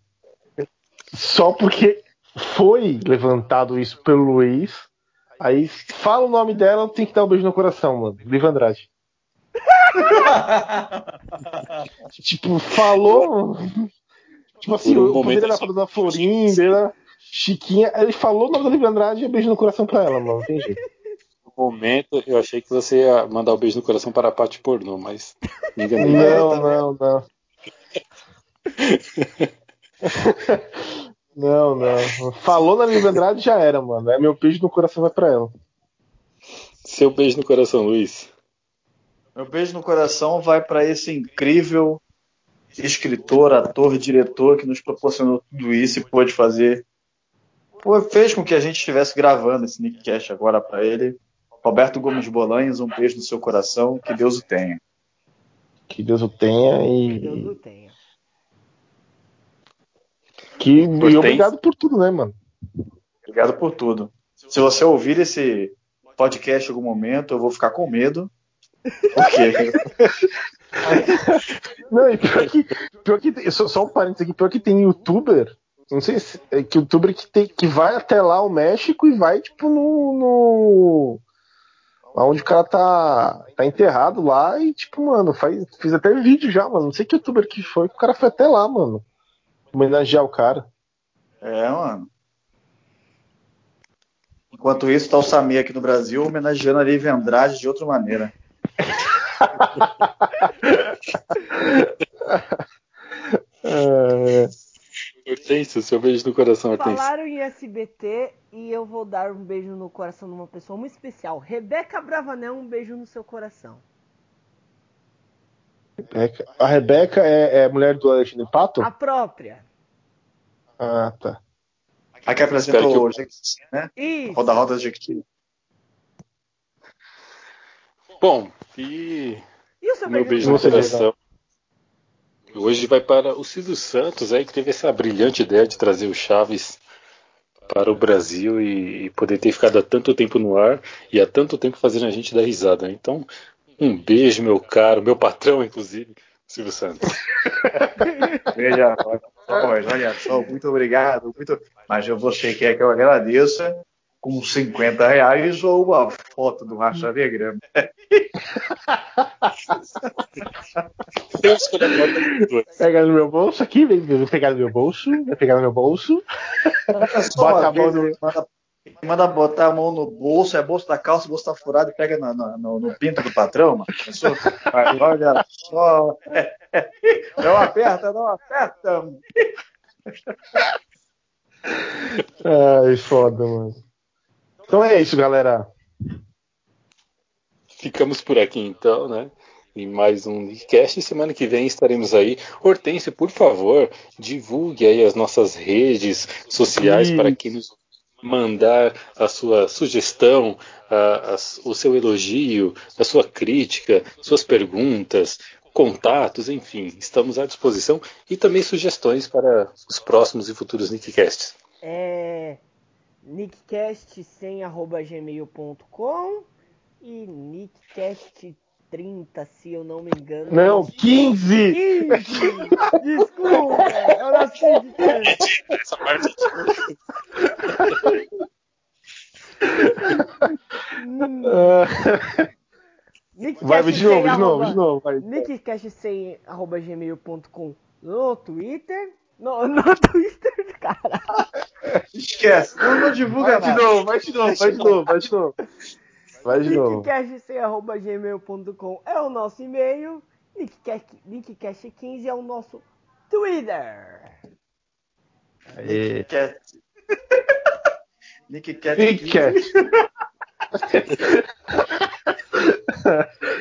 Só porque foi levantado isso pelo Luiz. Aí fala o nome dela, tem que dar um beijo no coração, mano. Liv Andrade. tipo, falou. Tipo assim, um o poder era falando da Florinda, Chiquinha. Ele falou o nome da Liv Andrade e beijo no coração pra ela, mano. Jeito. No momento, eu achei que você ia mandar o um beijo no coração para a Paty Pornô, mas me enganei. Não, não, não. não, não. Falou na Liv Andrade já era, mano. É meu beijo no coração vai pra ela. Seu beijo no coração, Luiz. Meu beijo no coração vai para esse incrível escritor, ator, diretor que nos proporcionou tudo isso e pôde fazer. Pô, fez com que a gente estivesse gravando esse Nickcast agora para ele. Roberto Gomes Bolanhos, um beijo no seu coração, que Deus o tenha. Que Deus o tenha e. Que Deus o tenha. Que... E obrigado por tudo, né, mano? Obrigado por tudo. Se você ouvir esse podcast em algum momento, eu vou ficar com medo Quê? Não, e pior que, pior que só, só um parênteses aqui, pior que tem youtuber, não sei se é que youtuber que, tem, que vai até lá o México e vai, tipo, no. no onde o cara tá, tá enterrado lá e, tipo, mano, faz, fiz até vídeo já, mano. Não sei que youtuber que foi, que o cara foi até lá, mano. Homenagear o cara. É, mano. Enquanto isso, tá o Samir aqui no Brasil homenageando a Lívia Andrade de outra maneira. É, Hortência, seu beijo no coração, Hortência. Falaram em SBT e eu vou dar um beijo no coração de uma pessoa muito especial. Rebeca Bravanel, um beijo no seu coração. Rebeca- a Rebeca é, é mulher do Alexandre Pato? A própria. Ah, tá. A que apresentou que eu- o Jequiti, né? Isso. Roda Roda Jequiti. Bom, e E o seu meu beijo no coração. Hoje vai para o Silvio Santos aí, que teve essa brilhante ideia de trazer o Chaves para o Brasil e, e poder ter ficado há tanto tempo no ar e há tanto tempo fazendo a gente dar risada. Então, um beijo, meu caro, meu patrão, inclusive, Silvio Santos. Veja, olha só, olha só, muito obrigado. Muito... Mas eu você quer que eu agradeça com 50 reais ou uma foto do Racha Negrama. Tem que escolher a foto das duas. Pega no meu bolso aqui, vem, pegar no meu bolso, vai pegar no meu bolso. Bota a mão no- manda, manda botar a mão no bolso, é bolso da calça, bolso tá furado e pega no, no- no- no pinto do patrão, mano. Olha só. Não aperta, não aperta. Ai, foda, mano. Então é isso, galera. Ficamos por aqui então, né? Em mais um Nickcast. Semana que vem estaremos aí. Hortência, por favor, divulgue aí as nossas redes sociais Sim. para quem nos mandar a sua sugestão, a- a- o seu elogio, a sua crítica, suas perguntas, contatos, enfim, estamos à disposição e também sugestões para os próximos e futuros Nickcasts. É nickcast100@gmail.com e nickcast30, se eu não me engano. Não, 15! 15! Desculpa, eu não acredito. Essa parte Ah, vai, de novo, 100 de novo, arroba- de novo. Vai. nickcast100@gmail.com no Twitter. No, no Twitter, cara. Esquece, não, não divulga Vai de novo, vai de novo, vai de novo, vai de novo. Vai de novo. nickcast100@gmail.com é o nosso e-mail. Nickcast, nickcast15 é o nosso Twitter. Aê. Cat. Nick Cat. Big Cat.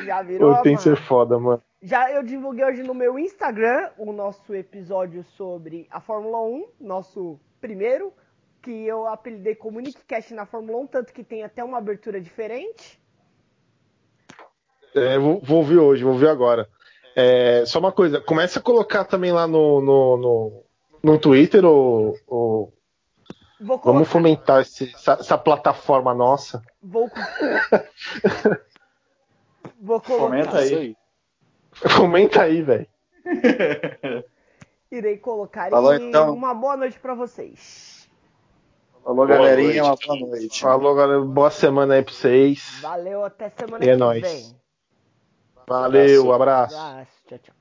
Já virou. Pô, tem que ser foda, mano. Já eu divulguei hoje no meu Instagram o nosso episódio sobre a Fórmula 1, nosso primeiro, que eu apelidei como Nickcast na Fórmula 1, tanto que tem até uma abertura diferente. É, vou, vou ouvir hoje, vou ouvir agora. É, só uma coisa, começa a colocar também lá no, no, no, no Twitter o, o- Vou colocar. Vamos fomentar esse- essa, essa plataforma nossa. Vou, vou colocar. Fomenta Isso aí. aí. Fomenta aí, velho. Irei colocar. Falou, e então. uma boa noite pra vocês. Falou, Boa galerinha. noite. Uma boa noite. Falou, galera. Boa semana aí pra vocês. Valeu, até semana E é que nóis. vem. Valeu, abraço. Abraço, tchau, tchau.